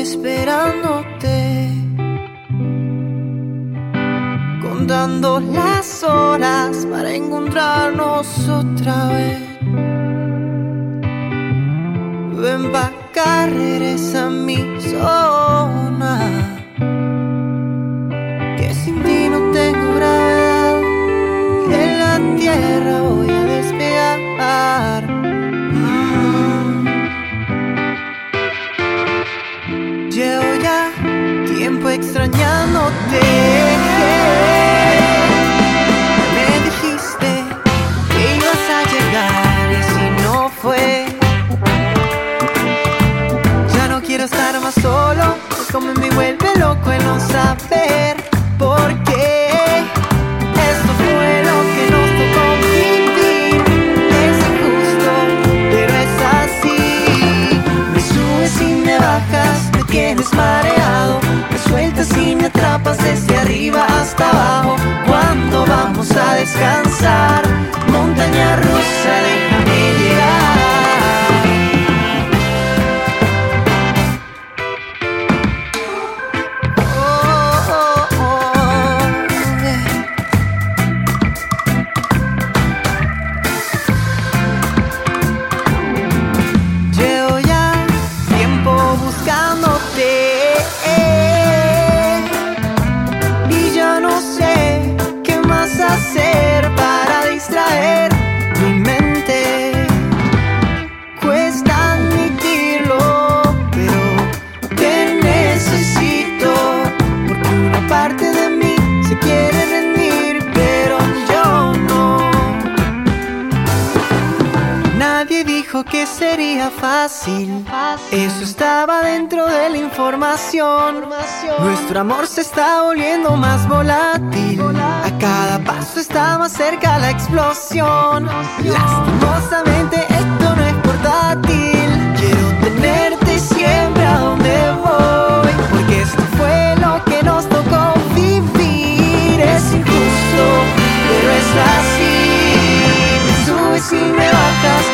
Esperándote, contando las horas para encontrarnos otra vez. Ven pa' acá, regresa a mi zona, extrañándote. Me fácil. Eso estaba dentro de la información. Nuestro amor se está volviendo más volátil. A cada paso está más cerca la explosión. Lastimosamente esto no es portátil. Quiero tenerte siempre a donde voy. Porque esto fue lo que nos tocó vivir. Es injusto, pero es así. Me subes y me bajas,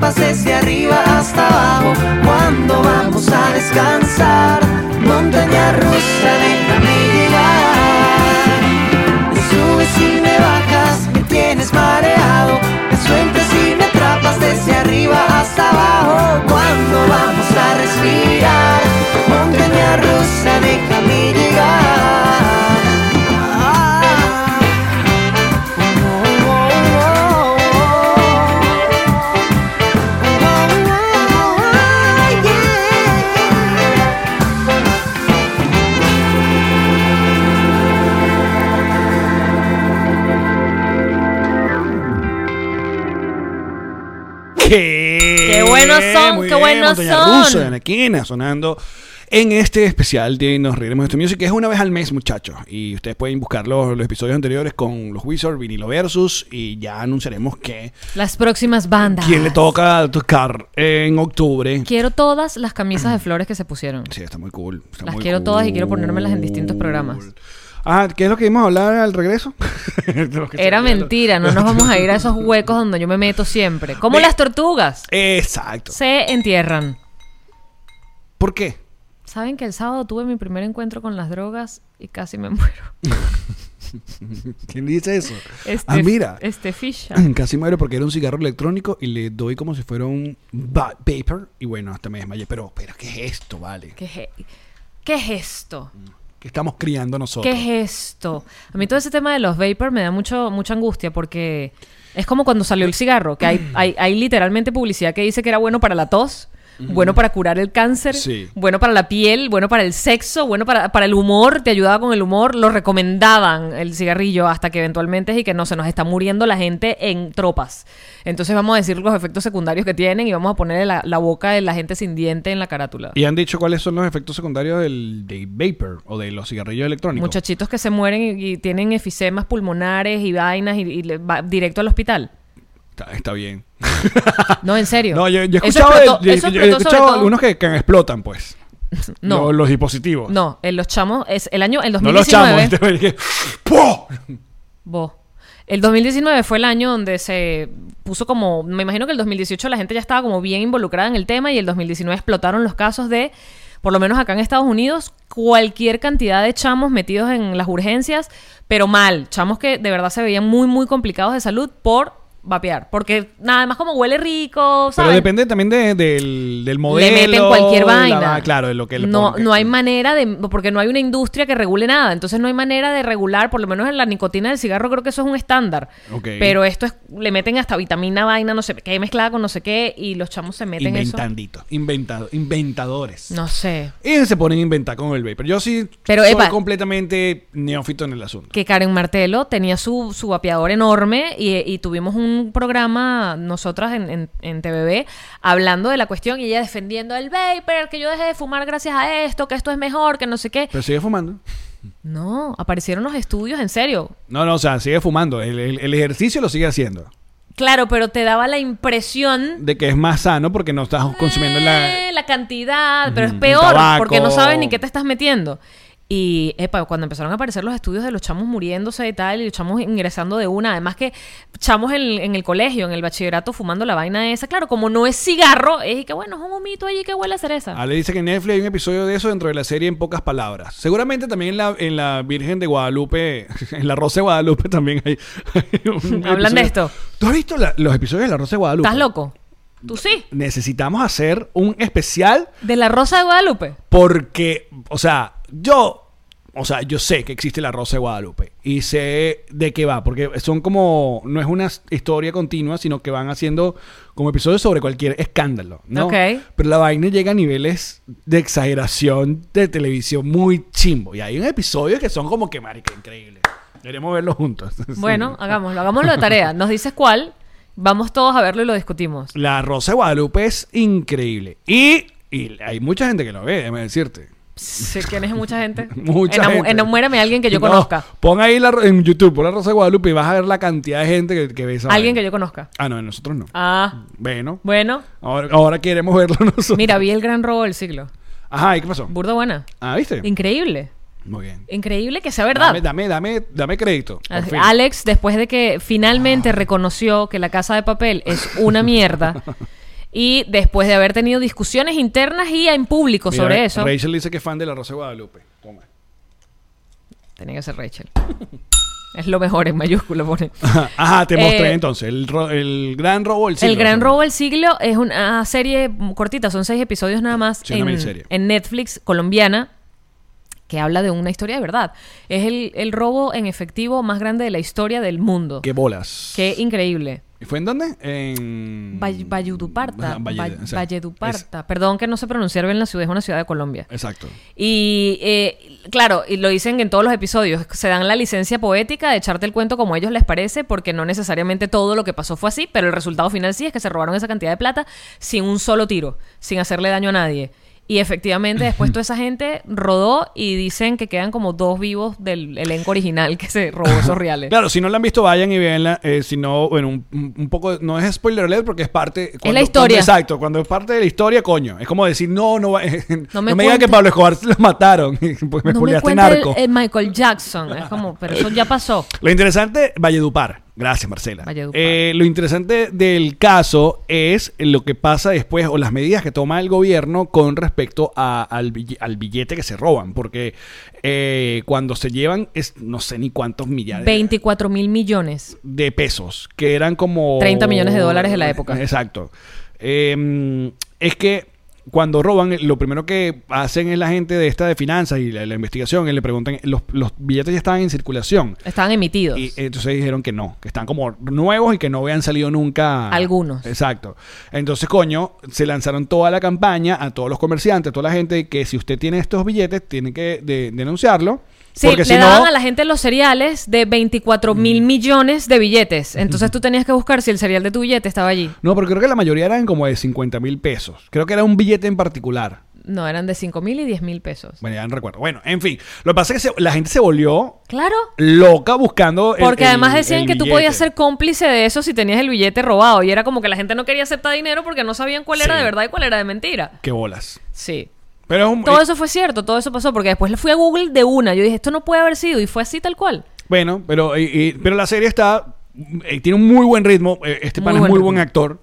desde arriba hasta abajo. Cuando vamos a descansar, montaña rusa, déjame llegar. Me subes y me bajas, me tienes mareado. Me sueltas y me atrapas desde arriba hasta abajo. Cuando vamos a respirar, montaña rusa, déjame llegar. Buenos son! Muy ¡Qué bien, buenos Montaña son! Rusa de Anaquina sonando en este especial de Nos Reiremos de este Music, que es una vez al mes, muchachos. Y ustedes pueden buscar los, los episodios anteriores con los Wizards, Vinilo Versus, y ya anunciaremos que Las próximas bandas. quién le toca tocar en octubre. Quiero todas las camisas de flores que se pusieron. Sí, está muy cool. está Las muy quiero todas y quiero ponérmelas en distintos programas. Ah, ¿qué es lo que íbamos a hablar al regreso? Era mentira, no nos vamos a ir a esos huecos donde yo me meto siempre. Como las tortugas. Exacto. Se entierran. ¿Por qué? ¿Saben que el sábado tuve mi primer encuentro con las drogas y casi me muero? ¿Quién dice eso? Este, ah, mira. Este ficha. Casi muero porque era un cigarro electrónico y le doy como si fuera un va- vapor y bueno, hasta me desmayé. Pero, pero, ¿qué es esto, vale? ¿Qué es, ¿Qué es esto? Que estamos criando nosotros. ¿Qué es esto? A mí todo ese tema de los vapor me da mucho, mucha angustia porque es como cuando salió el cigarro, que hay, hay, hay literalmente publicidad que dice que era bueno para la tos, bueno para curar el cáncer, Sí. bueno para la piel, bueno para el sexo, bueno para, para el humor, te ayudaba con el humor, lo recomendaban el cigarrillo hasta que eventualmente es y que no, se nos está muriendo la gente en tropas. Entonces vamos a decir los efectos secundarios que tienen y vamos a ponerle la, la boca de la gente sin diente en la carátula. Y han dicho cuáles son los efectos secundarios del de vapor o de los cigarrillos electrónicos. Muchachitos que se mueren y, y tienen efisemas pulmonares y vainas y, y va directo al hospital. Está, está bien. No, en serio. No, yo, yo he escuchado, explotó- de- eso yo- yo he explotó sobre escuchado todo- algunos que, que explotan, pues. No, Los, los dispositivos. no, en los chamos, es el año, el No los 2019. chamos. este, que- ¡Pua! Vos. El 2019 fue el año donde se puso como, me imagino que el 2018 la gente ya estaba como bien involucrada en el tema y el 2019 explotaron los casos de, por lo menos acá en Estados Unidos, cualquier cantidad de chamos metidos en las urgencias, pero mal, chamos que de verdad se veían muy, muy complicados de salud por vapear, porque nada más como huele rico, Pero depende también de- del, del modelo. le meten cualquier la vaina. va- claro, de lo que le no, no hay manera de, porque no hay una industria que regule nada. Entonces no hay manera de regular, por lo menos en la nicotina del cigarro creo que eso es un estándar. Pero esto es, le meten hasta vitamina vaina, no sé qué, mezclada con no sé qué, y los chamos se meten eso. Inventandito. Inventado, inventadores. No sé. Y se ponen a inventar con el vapor. Yo sí Pero, soy epa. completamente neófito en el asunto. Que Karen Martelo tenía su, su vapeador enorme y, y tuvimos un programa nosotras en, en, en TVB hablando de la cuestión y ella defendiendo el vapor, que yo dejé de fumar gracias a esto, que esto es mejor, que no sé qué. Pero sigue fumando. No, aparecieron los estudios, en serio. No, no, o sea, sigue fumando. El, el- el ejercicio lo sigue haciendo. Claro, pero te daba la impresión De que es más sano porque no estás consumiendo la. eh, la cantidad, pero es peor tabaco. porque no sabes ni qué te estás metiendo. Y, epa, cuando empezaron a aparecer los estudios de los chamos muriéndose y tal, y los chamos ingresando de una, además que chamos en, en el colegio, en el bachillerato, fumando la vaina esa, claro, como no es cigarro, es que bueno, es un humito allí que huele a cereza. Ale dice que en Netflix hay un episodio de eso dentro de la serie en pocas palabras. Seguramente también en la, en la Virgen de Guadalupe, en la Rosa de Guadalupe también hay. hay un Hablan de esto. ¿Tú has visto la- los episodios de la Rosa de Guadalupe? ¿Estás loco? Tú sí. necesitamos hacer un especial De la Rosa de Guadalupe. porque, o sea, yo, o sea, yo sé que existe la Rosa de Guadalupe y sé de qué va, porque son como, no es una historia continua, sino que van haciendo como episodios sobre cualquier escándalo, ¿no? Ok. Pero la vaina llega a niveles de exageración de televisión muy chimbo y hay un episodio que son como que, marica, increíble. Deberíamos verlo juntos. Bueno, hagámoslo. Hagámoslo de tarea. Nos dices cuál. Vamos todos a verlo y lo discutimos. La Rosa de Guadalupe es increíble. Y, y hay mucha gente que lo ve, déjame decirte. Sé quién es mucha gente. Mucha gente. Enamúrame a alguien que yo No, conozca. Pon ahí la, en YouTube, pon la Rosa de Guadalupe y vas a ver la cantidad de gente que, que ve esa Alguien que yo conozca. Ah, no, nosotros no. Ah, Bueno, bueno. ahora, ahora queremos verlo nosotros. Mira, vi el gran robo del siglo. Ajá, ¿y qué pasó? Burda buena. Ah, ¿viste? Increíble. Muy bien. Increíble que sea verdad. Dame, dame, dame, dame crédito. fin. Alex, después de que finalmente reconoció que la casa de papel es una mierda y después de haber tenido discusiones internas y en público Mira, sobre eso, Rachel dice que es fan de la Rosa de Guadalupe. Toma. tenía que ser Rachel. es lo mejor en mayúscula pone. Ajá, te Eh, mostré entonces. El, gran robo del siglo. El Gran Robo del Siglo es una serie cortita, son seis episodios nada más Sí, en, en Netflix colombiana que habla de una historia de verdad. Es el, el robo en efectivo más grande de la historia del mundo. Qué bolas. Qué increíble. ¿Y fue en dónde? En... Vall- Valleduparta. Valleduparta. Perdón que no sé pronunciar bien la ciudad, es una ciudad de Colombia. Exacto. Y eh, claro, y lo dicen en todos los episodios, se dan la licencia poética de echarte el cuento como a ellos les parece, porque no necesariamente todo lo que pasó fue así, pero el resultado final sí es que se robaron esa cantidad de plata sin un solo tiro, sin hacerle daño a nadie. Y efectivamente después toda esa gente rodó y dicen que quedan como dos vivos del elenco original que se robó esos reales. Claro, si no la han visto, vayan y véanla. Eh, si no, bueno, un, un poco, no es spoiler alert porque es parte. cuando- la historia. cuando- exacto, cuando es parte de la historia, coño. Es como decir, no, no, va- no me me, digan que Pablo Escobar lo mataron. pues me no me el, narco. el Michael Jackson, es como, pero eso ya pasó. Lo interesante, Valledupar. Gracias, Marcela. Eh, lo interesante del caso es lo que pasa después o las medidas que toma el gobierno con respecto a- al, bill- al billete que se roban. Porque eh, cuando se llevan, es no sé ni cuántos millares 24 mil millones. de pesos, que eran como... 30 millones de dólares de la época. Exacto. Eh, es que cuando roban, lo primero que hacen es la gente de esta de finanzas y la, la investigación, y le preguntan, los, los billetes ya estaban en circulación. Estaban emitidos. Y entonces dijeron que no, que están como nuevos y que no habían salido nunca. Algunos. Exacto. Entonces, coño, se lanzaron toda la campaña a todos los comerciantes, a toda la gente, que si usted tiene estos billetes, tiene que de- denunciarlo. Sí, porque le si daban no. a la gente los cereales de 24 mil millones de billetes. Entonces tú tenías que buscar si el cereal de tu billete estaba allí. No, pero creo que la mayoría eran como de 50 mil pesos. Creo que era un billete en particular. No, eran de 5 mil y 10 mil pesos. Bueno, ya no recuerdo. Bueno, en fin. Lo que pasa es que se- la gente se volvió Claro. loca buscando. el- Porque el- además decían el que tú podías ser cómplice de eso si tenías el billete robado. Y era como que la gente no quería aceptar dinero porque no sabían cuál era de verdad y cuál era de mentira. Qué bolas. Sí. Pero es un. Todo eso fue cierto, todo eso pasó. Porque después le fui a Google de una. Yo dije, esto no puede haber sido. Y fue así tal cual. Bueno, pero, y- y- pero la serie está. eh, tiene un muy buen ritmo. Eh, Este Muy pan es muy ritmo. buen actor.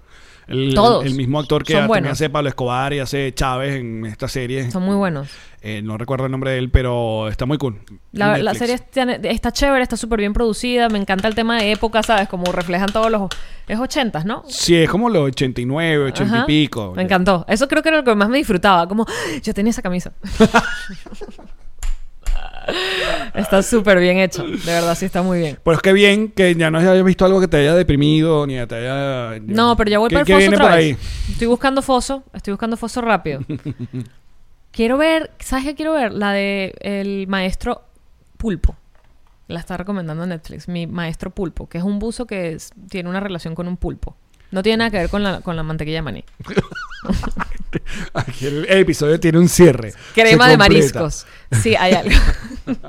El, Todos el mismo actor que son también buenos. hace Pablo Escobar y hace Chávez en esta serie. Son muy buenos. Eh, no recuerdo el nombre de él, pero está muy cool. La, la Netflix. serie está, está chévere, está súper bien producida. Me encanta el tema de época, ¿sabes? Como reflejan todos los... Es ochentas, ¿no? Sí, es como los 89, 80 Ajá. y pico. Me encantó. Eso creo que era lo que más me disfrutaba. Como, ¡Ah! yo tenía esa camisa. está súper bien hecho. De verdad, sí está muy bien. Pues qué bien que ya no hayas visto algo que te haya deprimido ni te haya. No, pero ya voy ¿Qué- para el qué foso viene otra por vez. ahí? Estoy buscando foso. Estoy buscando foso rápido. quiero ver... ¿Sabes qué quiero ver? La de el maestro Pulpo. La está recomendando Netflix. Mi maestro Pulpo. Que es un buzo que es- tiene una relación con un pulpo. No tiene nada que ver con la, con la mantequilla de maní. Aquí el, episodio tiene un cierre. Crema de completa. mariscos. Sí, hay algo.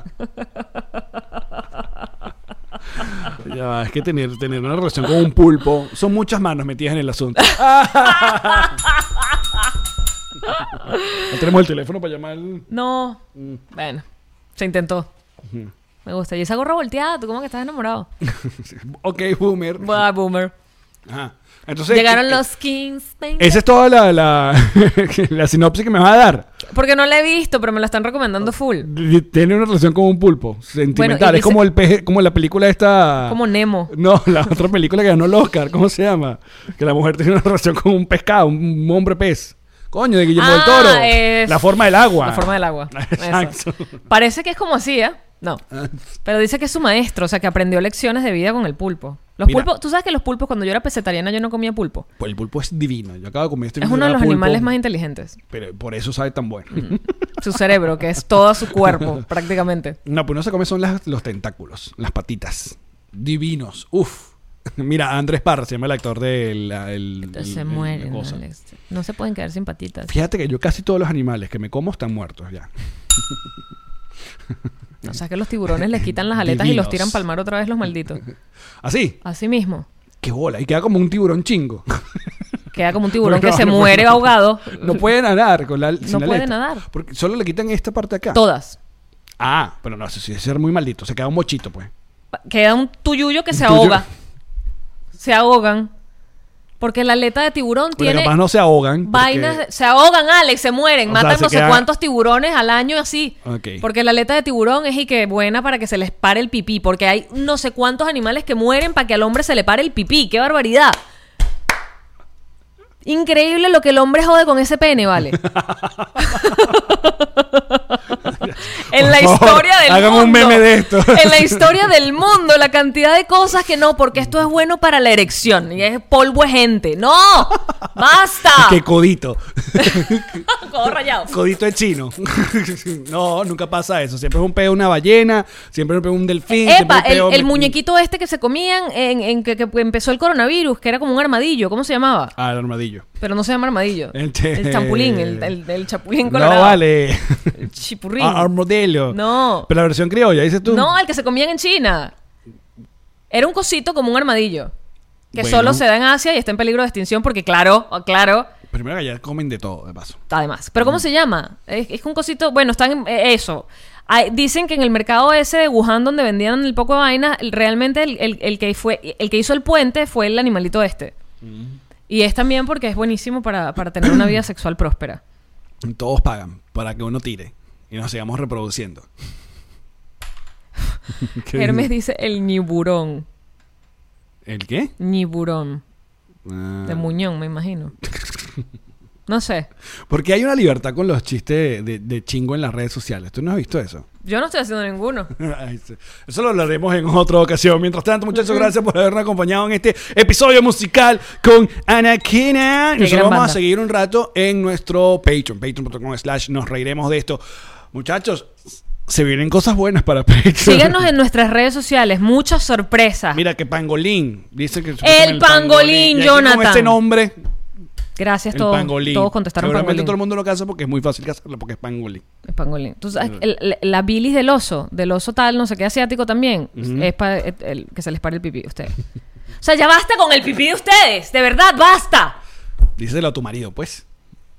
Ya va, es que tener, tener una relación con un pulpo son muchas manos metidas en el asunto. no tenemos el teléfono para llamar. al- No. Bueno, se intentó. Me gusta. Y esa gorra volteada, ¿tú cómo que estás enamorado? Ok, boomer. Buah, boomer. Ajá. Entonces, Llegaron eh, los Kings. Esa es toda la, la, la sinopsis que me va a dar. Porque no la he visto, pero me la están recomendando full. Tiene una relación con un pulpo sentimental. Bueno, es como el peje, como la película esta. Como Nemo. No, la otra película que ganó el Oscar, ¿cómo se llama? Que la mujer tiene una relación con un pescado, un hombre pez. Coño, de Guillermo del Ah, Toro. La forma del agua. La forma del agua. Exacto. Parece que es como así, ¿eh? No. Pero dice que es su maestro, o sea, que aprendió lecciones de vida con el pulpo. Los Mira. pulpos, tú sabes que los pulpos, cuando yo era pesetariana, yo no comía pulpo. Pues el pulpo es divino. Yo acabo de comer este Es uno de los pulpo, animales más inteligentes. Pero por eso sabe tan bueno. Su cerebro, que es todo su cuerpo, prácticamente. No, pues no se come son las- los tentáculos, las patitas. Divinos. Uf. Mira, Andrés Parra se llama el actor del el, el- Se mueren. cosa. Alex. No se pueden quedar sin patitas. Fíjate que yo casi todos los animales que me como están muertos ya. O sea, que los tiburones les quitan las aletas y los tiran para el mar otra vez los malditos. Así. Así mismo. Qué bola. Y queda como un tiburón chingo. Queda como un tiburón Porque que se no, muere puede- ahogado. No puede nadar con la sin No puede aleta. nadar. Porque solo le quitan esta parte de acá. Todas. Ah, pero no, eso sí es ser muy maldito. Se queda un mochito, pues. Queda un tuyuyo que se ahoga. Se ahogan. Porque la aleta de tiburón Pero tiene capaz no se ahogan. porque- vainas. de- Se ahogan, Alex, se mueren. O sea, Matan se no sé cuántos tiburones al año así. Ok. Porque la aleta de tiburón es y que buena para que se les pare el pipí. Porque hay no sé cuántos animales que mueren para que al hombre se le pare el pipí. ¡Qué barbaridad! Increíble lo que el hombre jode con ese pene, ¿vale? en la favor, historia del hagan mundo. un meme de esto. en la historia del mundo, la cantidad de cosas que no, porque esto es bueno para la erección. Y es polvo de gente. ¡No! ¡Basta! Que codito. Codo rayado. Codito de chino. no, nunca pasa eso. Siempre es un peo una ballena, siempre es un peo un delfín. Epa, el, muñequito este que se comían en, en que, que empezó el coronavirus, que era como un armadillo, ¿cómo se llamaba? Ah, el armadillo. Pero no se llama armadillo. El El champulín, el, el, el chapulín No colorado. vale. El chipurrín. Ah, Armadillo. No. Pero la versión criolla, dices tú. No, el que se comían en China. Era un cosito como un armadillo. Que Bueno. solo se da en Asia y está en peligro de extinción porque, claro, claro, Primero que allá comen de todo, de paso. además. ¿Pero cómo se llama? Es, es un cosito, bueno, están en eh, eso. Hay- dicen que en el mercado ese de Wuhan donde vendían el poco de vaina, el- realmente el, el- el que fue, el que hizo el puente fue el animalito este. Y es también porque es buenísimo para, para tener una vida sexual próspera. Todos pagan para que uno tire y nos sigamos reproduciendo. ¿Qué Hermes dice? dice el niburón. ¿El qué? Niburón. Ah. De muñón, me imagino. No sé. Porque hay una libertad con los chistes de, de chingo en las redes sociales. ¿Tú no has visto eso? Yo no estoy haciendo ninguno. Eso lo hablaremos en otra ocasión. Mientras tanto, muchachos, gracias por habernos acompañado en este episodio musical con Anaquina. Nosotros vamos a seguir un rato en nuestro Patreon, patreon.com slash nos reiremos de esto. Muchachos, se vienen cosas buenas para Patreon. Síguenos en nuestras redes sociales. Muchas sorpresas. Mira que pangolín. Dice que El pangolín, Y aquí Jonathan. Con ese nombre, Gracias el todos. pangolín. Todos contestaron Seguramente pangolín. todo el mundo lo casa porque es muy fácil casarlo porque es pangolín. El pangolín. El- el- la bilis del oso, del oso tal, no sé qué asiático también, es para que se les pare el pipí a ustedes. O sea, ya basta con el pipí de ustedes. De verdad, basta. Díselo a tu marido, pues.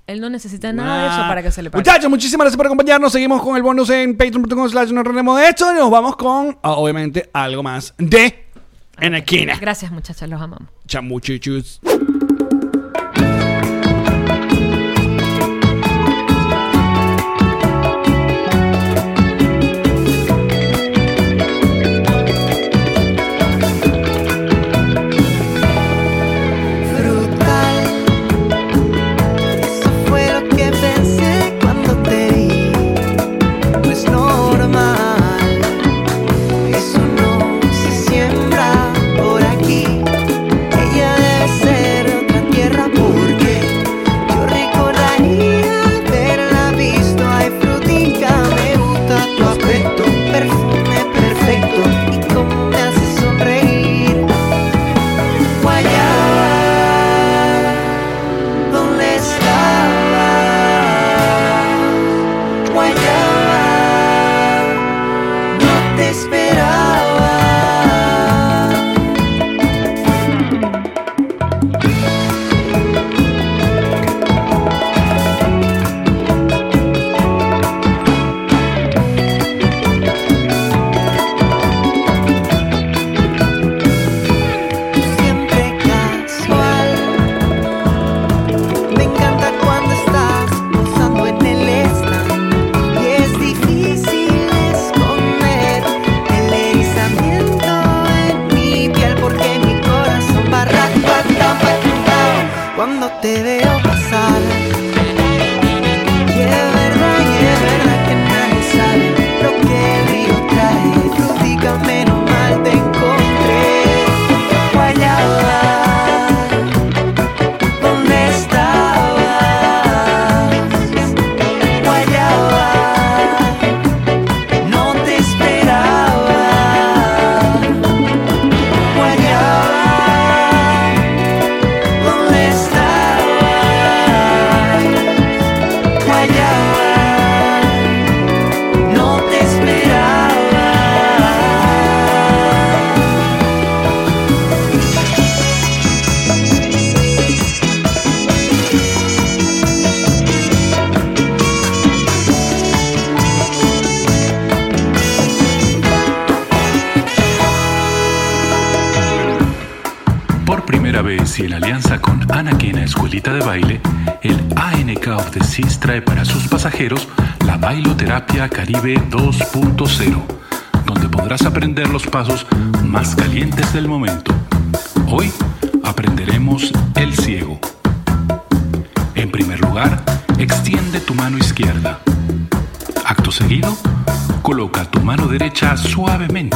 Él no necesita nada de eso Ah. para que se le pare. Muchachos, muchísimas gracias por acompañarnos. Seguimos con el bonus en patreon.com slash nos de esto. Y nos vamos con, ah, obviamente, algo más de Anaquina. Gracias, muchachos, los amamos. Chamuchichus. Caribe 2.0, donde podrás aprender los pasos más calientes del momento. Hoy aprenderemos el ciego. En primer lugar, extiende tu mano izquierda. Acto seguido, coloca tu mano derecha suavemente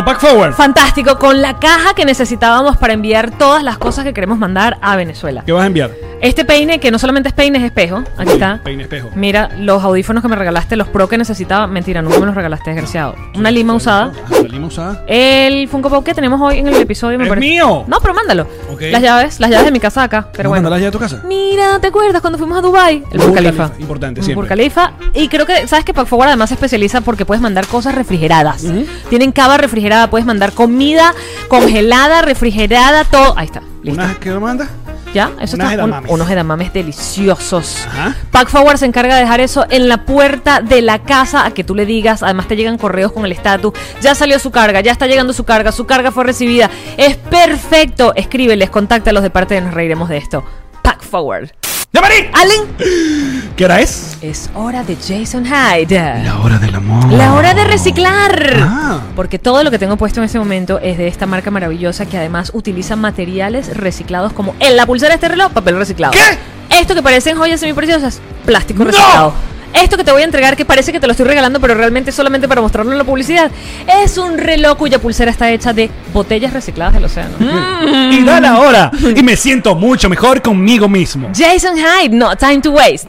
llegó Pack Forward. Fantástico, con la caja que necesitábamos para enviar todas las cosas que queremos mandar a Venezuela. ¿Qué vas a enviar? Este peine, que no solamente es peine, es espejo. Aquí está. Peine espejo. Mira, los audífonos que me regalaste, los pro que necesitaba. Mentira, nunca me los regalaste, desgraciado. Una lima usada. Ah, la lima usada. El Funko Pop que tenemos hoy en el episodio me ¡Es parece. mío! No, pero mándalo. Las llaves, las llaves de mi casa acá. Pero ¿Vamos a bueno. mandarlas ya a tu casa? Mira, ¿te acuerdas cuando fuimos a Dubai? El Burj Khalifa. Importante, siempre. Burj Khalifa. Y creo que, ¿sabes que Pack además se especializa porque puedes mandar cosas refrigeradas. Tienen cava refrigerada, puedes mandar comida congelada, refrigerada, todo. Ahí está. Listo. ¿Una que lo manda? ¿Ya? Eso Unas está. un- edamames. unos edamames deliciosos. Ajá. Pack Forward se encarga de dejar eso en la puerta de la casa a que tú le digas. Además, te llegan correos con el estatus. Ya salió su carga, ya está llegando su carga, su carga fue recibida. Es perfecto. Escríbeles, contáctalos de parte de Nos Reiremos de esto. Pack Forward. ¡Llamarí! Allen, ¿Qué hora es? es hora de Jason Hyde. La hora del amor. La hora de reciclar. Ah. Porque todo lo que tengo puesto en este momento es de esta marca maravillosa que además utiliza materiales reciclados como en la pulsera de este reloj, papel reciclado. ¿Qué? Esto que parecen joyas semipreciosas, plástico ¡No! Esto que te voy a entregar que parece que te lo estoy regalando, pero realmente es solamente para mostrarlo en la publicidad, es un reloj cuya pulsera está hecha de botellas recicladas del océano. Y da la hora. Y me siento mucho mejor conmigo mismo. Jason Hyde, no time to waste.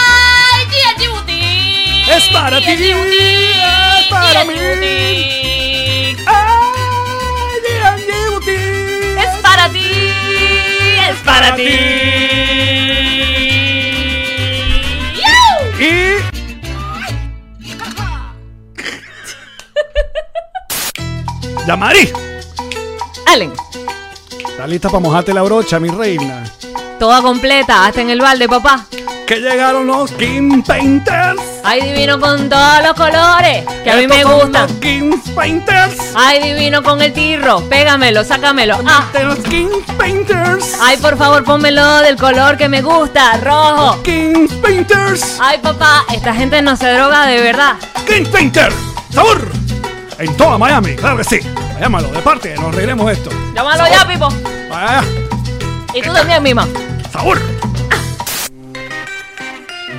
Es para ti, es para mí. Es para ti, es para ti. Y. Yamari, Allen, ¿estás lista para mojarte la brocha, mi reina? toda completa, hasta en el balde, papá. Que llegaron los King Painters. Ay, divino con todos los colores que a mí me gustan. Los Kings Painters. Ay, divino con el tirro. Pégamelo, sácamelo. Ah. Los Kings Painters. Ay, por favor, pónmelo del color que me gusta, rojo. Kings Painters. Ay, papá, esta gente no se droga de verdad. Kings Painter. Sabor. En toda Miami, claro que sí. Llámalo, de parte, nos reiremos esto. Llámalo Sabor. ya, Pipo. Vaya, Y tú también, Mima. sabor.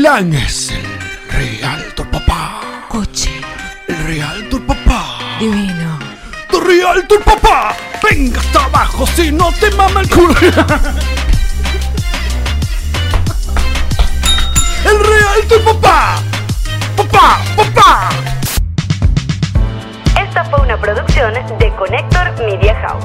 Ilan es el Realtor, papá. Coche El Realtor, papá. divino. Tu Realtor, papá. Venga hasta abajo si no te mama el culo. El Realtor, papá. Papá, papá. Esta fue una producción de Connector Media House.